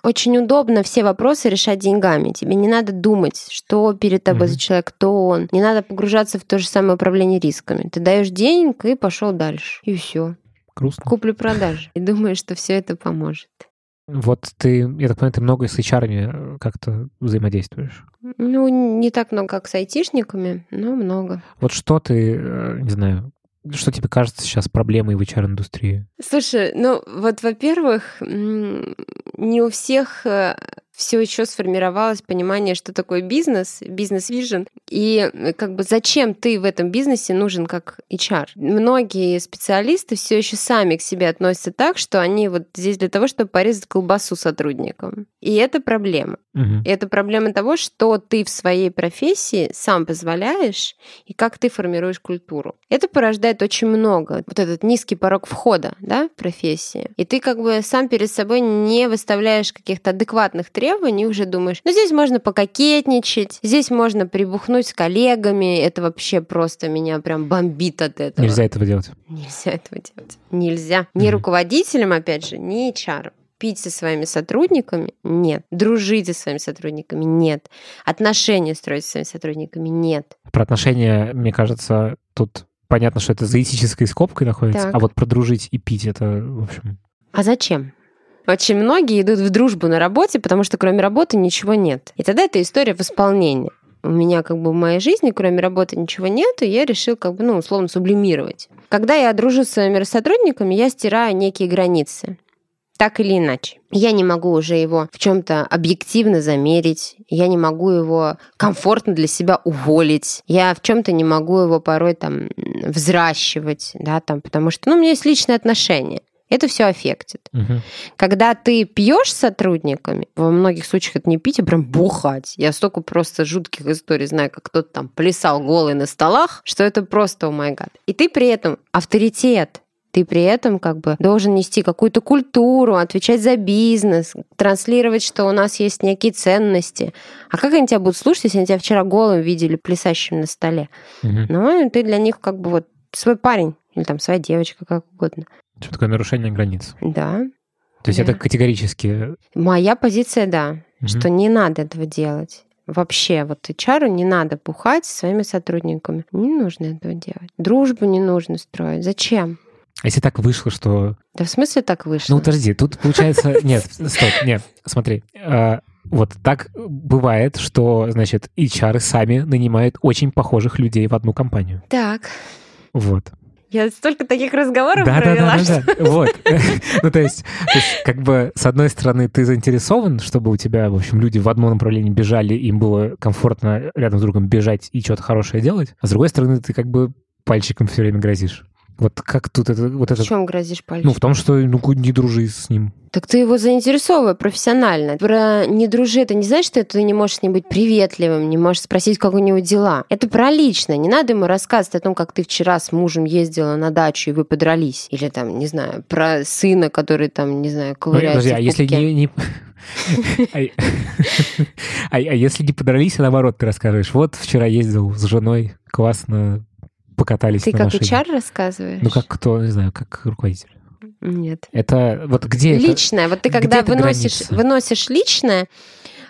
очень удобно все вопросы решать деньгами. Тебе не надо думать, что перед тобой за человек, кто он. Не надо погружаться в то же самое управление рисками. Ты даешь денег и пошел дальше. И все. Грустно. Куплю-продажи. И думаешь, что все это поможет. Вот ты, я так понимаю, ты много с HR как-то взаимодействуешь? Ну, не так много, как с айтишниками, но много. Вот что ты, э, не знаю, что тебе кажется сейчас проблемой в HR-индустрии? Слушай, ну вот, во-первых, не у всех э, все еще сформировалось понимание, что такое бизнес, бизнес-вижен, и э, как бы зачем ты в этом бизнесе нужен как HR. Многие специалисты все еще сами к себе относятся так, что они вот здесь для того, чтобы порезать колбасу сотрудникам. И это проблема. Угу. И это проблема того, что ты в своей профессии сам позволяешь и как ты формируешь культуру. Это порождает очень много. Вот этот низкий порог входа да, в профессии. И ты как бы сам перед собой не выставляешь каких-то адекватных требований, требований, уже думаешь, ну здесь можно пококетничать, здесь можно прибухнуть с коллегами, это вообще просто меня прям бомбит от этого. Нельзя этого делать. Нельзя этого делать. Нельзя. Ни mm-hmm. руководителям, опять же, ни HR пить со своими сотрудниками? Нет. Дружить со своими сотрудниками? Нет. Отношения строить со своими сотрудниками? Нет. Про отношения, мне кажется, тут понятно, что это за этической скобкой находится, Так. а вот продружить и пить это, в общем... А зачем? Очень многие идут в дружбу на работе, потому что кроме работы ничего нет. И тогда это история в исполнении. У меня как бы в моей жизни, кроме работы, ничего нет, и я решил как бы, ну, условно, сублимировать. Когда я дружу с своими сотрудниками, я стираю некие границы. Так или иначе. Я не могу уже его в чем-то объективно замерить, я не могу его комфортно для себя уволить, я в чем-то не могу его порой там взращивать, да, там, потому что, ну, у меня есть личные отношения. Это все аффектит. Мгм. Когда ты пьешь с сотрудниками, во многих случаях это не пить, а прям бухать. Я столько просто жутких историй знаю, как кто-то там плясал голый на столах, что это просто, о май гад. И ты при этом авторитет. Ты при этом как бы должен нести какую-то культуру, отвечать за бизнес, транслировать, что у нас есть некие ценности. А как они тебя будут слушать, если они тебя вчера голым видели, плясащим на столе? Мгм. Ну, ты для них как бы вот свой парень или там своя девочка, как угодно. Что такое нарушение границ? Да, То есть Да. это категорически... Моя позиция, да, Мгм. что не надо этого делать. Вообще, вот HR не надо бухать со своими сотрудниками. Не нужно этого делать. Дружбу не нужно строить. Зачем? А если так вышло, что... Да в смысле так вышло? Ну, подожди, тут получается... Нет, стоп, нет, смотри. А, Вот так бывает, что, значит, HR сами нанимают очень похожих людей в одну компанию. Так, Вот. Я столько таких разговоров Да, да, провела, да, что... да, да. Вот. Ну, то есть, как бы, с одной стороны, ты заинтересован, чтобы у тебя, в общем, люди в одном направлении бежали, им было комфортно рядом с другом бежать и что-то хорошее делать, а с другой стороны, ты как бы пальчиком все время грозишь. Вот как тут это, вот В это... чем грозишь пальчиком? Ну, в том, что ну, не дружи с ним. Так ты его заинтересовывай профессионально. Про не дружи, это не значит, что ты не можешь с ним быть приветливым, не можешь спросить, как у него дела. Это про личное. Не надо ему рассказывать о том, как ты вчера с мужем ездила на дачу, и вы подрались. Или там, не знаю, про сына, который там, не знаю, Ну, ковыряется подожди, а если не... не- А а- если не подрались, а наоборот, ты расскажешь, вот вчера ездил с женой, классно покатались Ты на как машине. HR рассказываешь? Ну, как кто, не знаю, как руководитель. Нет. Это вот где это? Личное. Вот ты когда выносишь, граница? выносишь личное,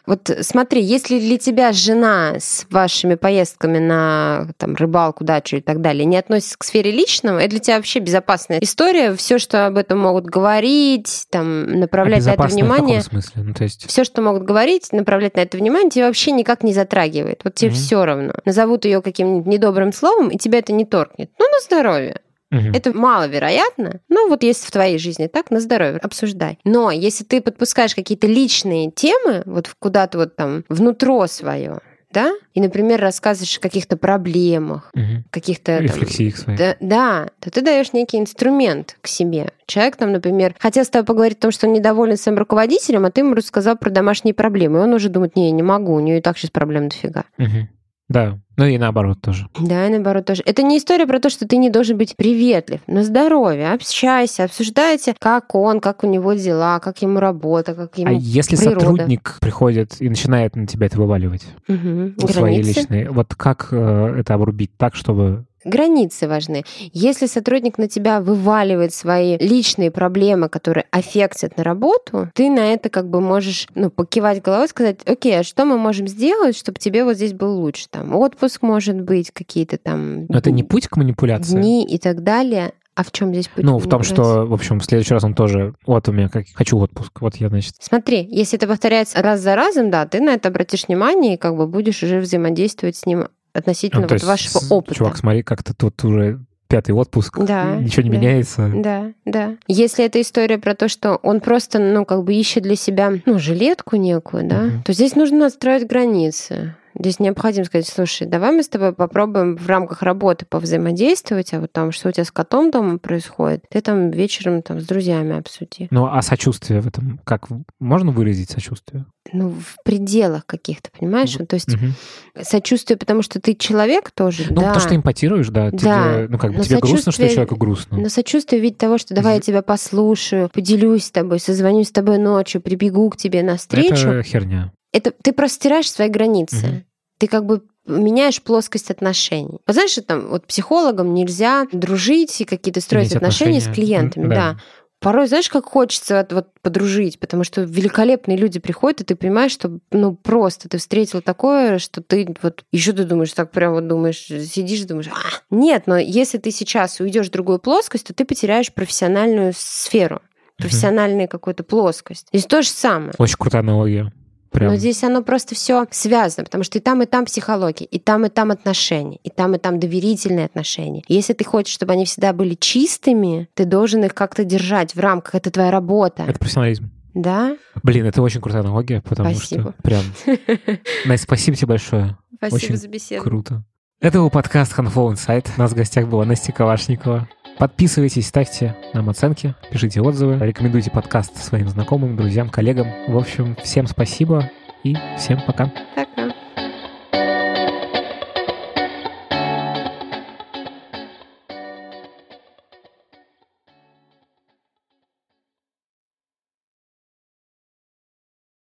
вот смотри, если для тебя жена с вашими поездками на там, рыбалку, дачу и так далее не относится к сфере личного, это для тебя вообще безопасная история. Все, что об этом могут говорить, там, направлять на это в внимание, каком смысле? Ну, то есть... все, что могут говорить, направлять на это внимание, тебя вообще никак не затрагивает. Вот тебе Мгм. все равно. Назовут ее каким-нибудь недобрым словом, и тебя это не торкнет. Ну, на здоровье. Мгм. Это маловероятно. Ну, вот если в твоей жизни так, на здоровье, обсуждай. Но если ты подпускаешь какие-то личные темы, вот куда-то вот там внутро свое, да, и, например, рассказываешь о каких-то проблемах, Мгм. каких-то их своих. да, да, то ты даешь некий инструмент к себе. Человек там, например, хотел с тобой поговорить о том, что он недоволен своим руководителем, а ты ему рассказал про домашние проблемы. И он уже думает, не, не могу, у нее и так сейчас проблем дофига. Мгм. Да, ну и наоборот тоже. Да, и наоборот тоже. Это не история про то, что ты не должен быть приветлив. На здоровье, общайся, обсуждайте, как он, как у него дела, как ему работа, как А ему если природа. сотрудник приходит и начинает на тебя это вываливать, Мгм. свои личные, вот как э, это обрубить так, чтобы... Границы важны. Если сотрудник на тебя вываливает свои личные проблемы, которые аффектят на работу, ты на это как бы можешь ну, покивать головой, сказать, окей, а что мы можем сделать, чтобы тебе вот здесь был лучше? Там отпуск может быть, какие-то там Но это не путь к манипуляции? дни и так далее. А в чем здесь путь Ну, в том, что, в общем, в следующий раз он тоже... Вот у меня как... Хочу отпуск. Вот я, значит... Смотри, если это повторяется раз за разом, да, ты на это обратишь внимание и как бы будешь уже взаимодействовать с ним относительно то вот вашего опыта. Чувак, смотри, как-то тут уже пятый отпуск, Да, ничего не да. меняется. Да, да. Если это история про то, что он просто, ну, как бы ищет для себя, ну, жилетку некую, да, Мгм. то здесь нужно отстраивать границы. Здесь необходимо сказать, слушай, давай мы с тобой попробуем в рамках работы повзаимодействовать, а вот там, что у тебя с котом дома происходит, ты там вечером там с друзьями обсуди. Ну, а сочувствие в этом, как можно выразить сочувствие? Ну, в пределах каких-то, понимаешь? Вот, то есть Мгм. сочувствие, потому что ты человек тоже, Ну, да. потому что эмпатируешь, да, тебе, Да. ну, как бы Но тебе грустно, что человеку грустно. Но сочувствие в виде того, что давай я тебя послушаю, поделюсь с тобой, созвонюсь с тобой ночью, прибегу к тебе навстречу. Это херня. Это ты просто стираешь свои границы. Мгм. Ты как бы меняешь плоскость отношений. Вот знаешь, что там вот психологам нельзя дружить и какие-то строить Иметь отношения, с отношения. клиентами, да. да. порой, знаешь, как хочется вот подружить, потому что великолепные люди приходят, и ты понимаешь, что ну просто ты встретил такое, что ты вот еще ты думаешь, так прям вот думаешь, сидишь и думаешь, а, нет, но если ты сейчас уйдешь в другую плоскость, то ты потеряешь профессиональную сферу профессиональную какую-то плоскость. Здесь то же самое. Очень крутая аналогия. Прям. Но здесь оно просто все связано, потому что и там, и там психология, и там, и там отношения, и там, и там доверительные отношения. Если ты хочешь, чтобы они всегда были чистыми, ты должен их как-то держать в рамках. Это твоя работа. Это профессионализм. Да? Блин, это очень крутая аналогия, потому Спасибо. что прям... Настя, спасибо тебе большое. Спасибо Очень за беседу. Круто. Это был подкаст Handflow Insight. У нас в гостях была Настя Кавашникова. Подписывайтесь, ставьте нам оценки, пишите отзывы, рекомендуйте подкаст своим знакомым, друзьям, коллегам. В общем, всем спасибо и всем пока. Пока.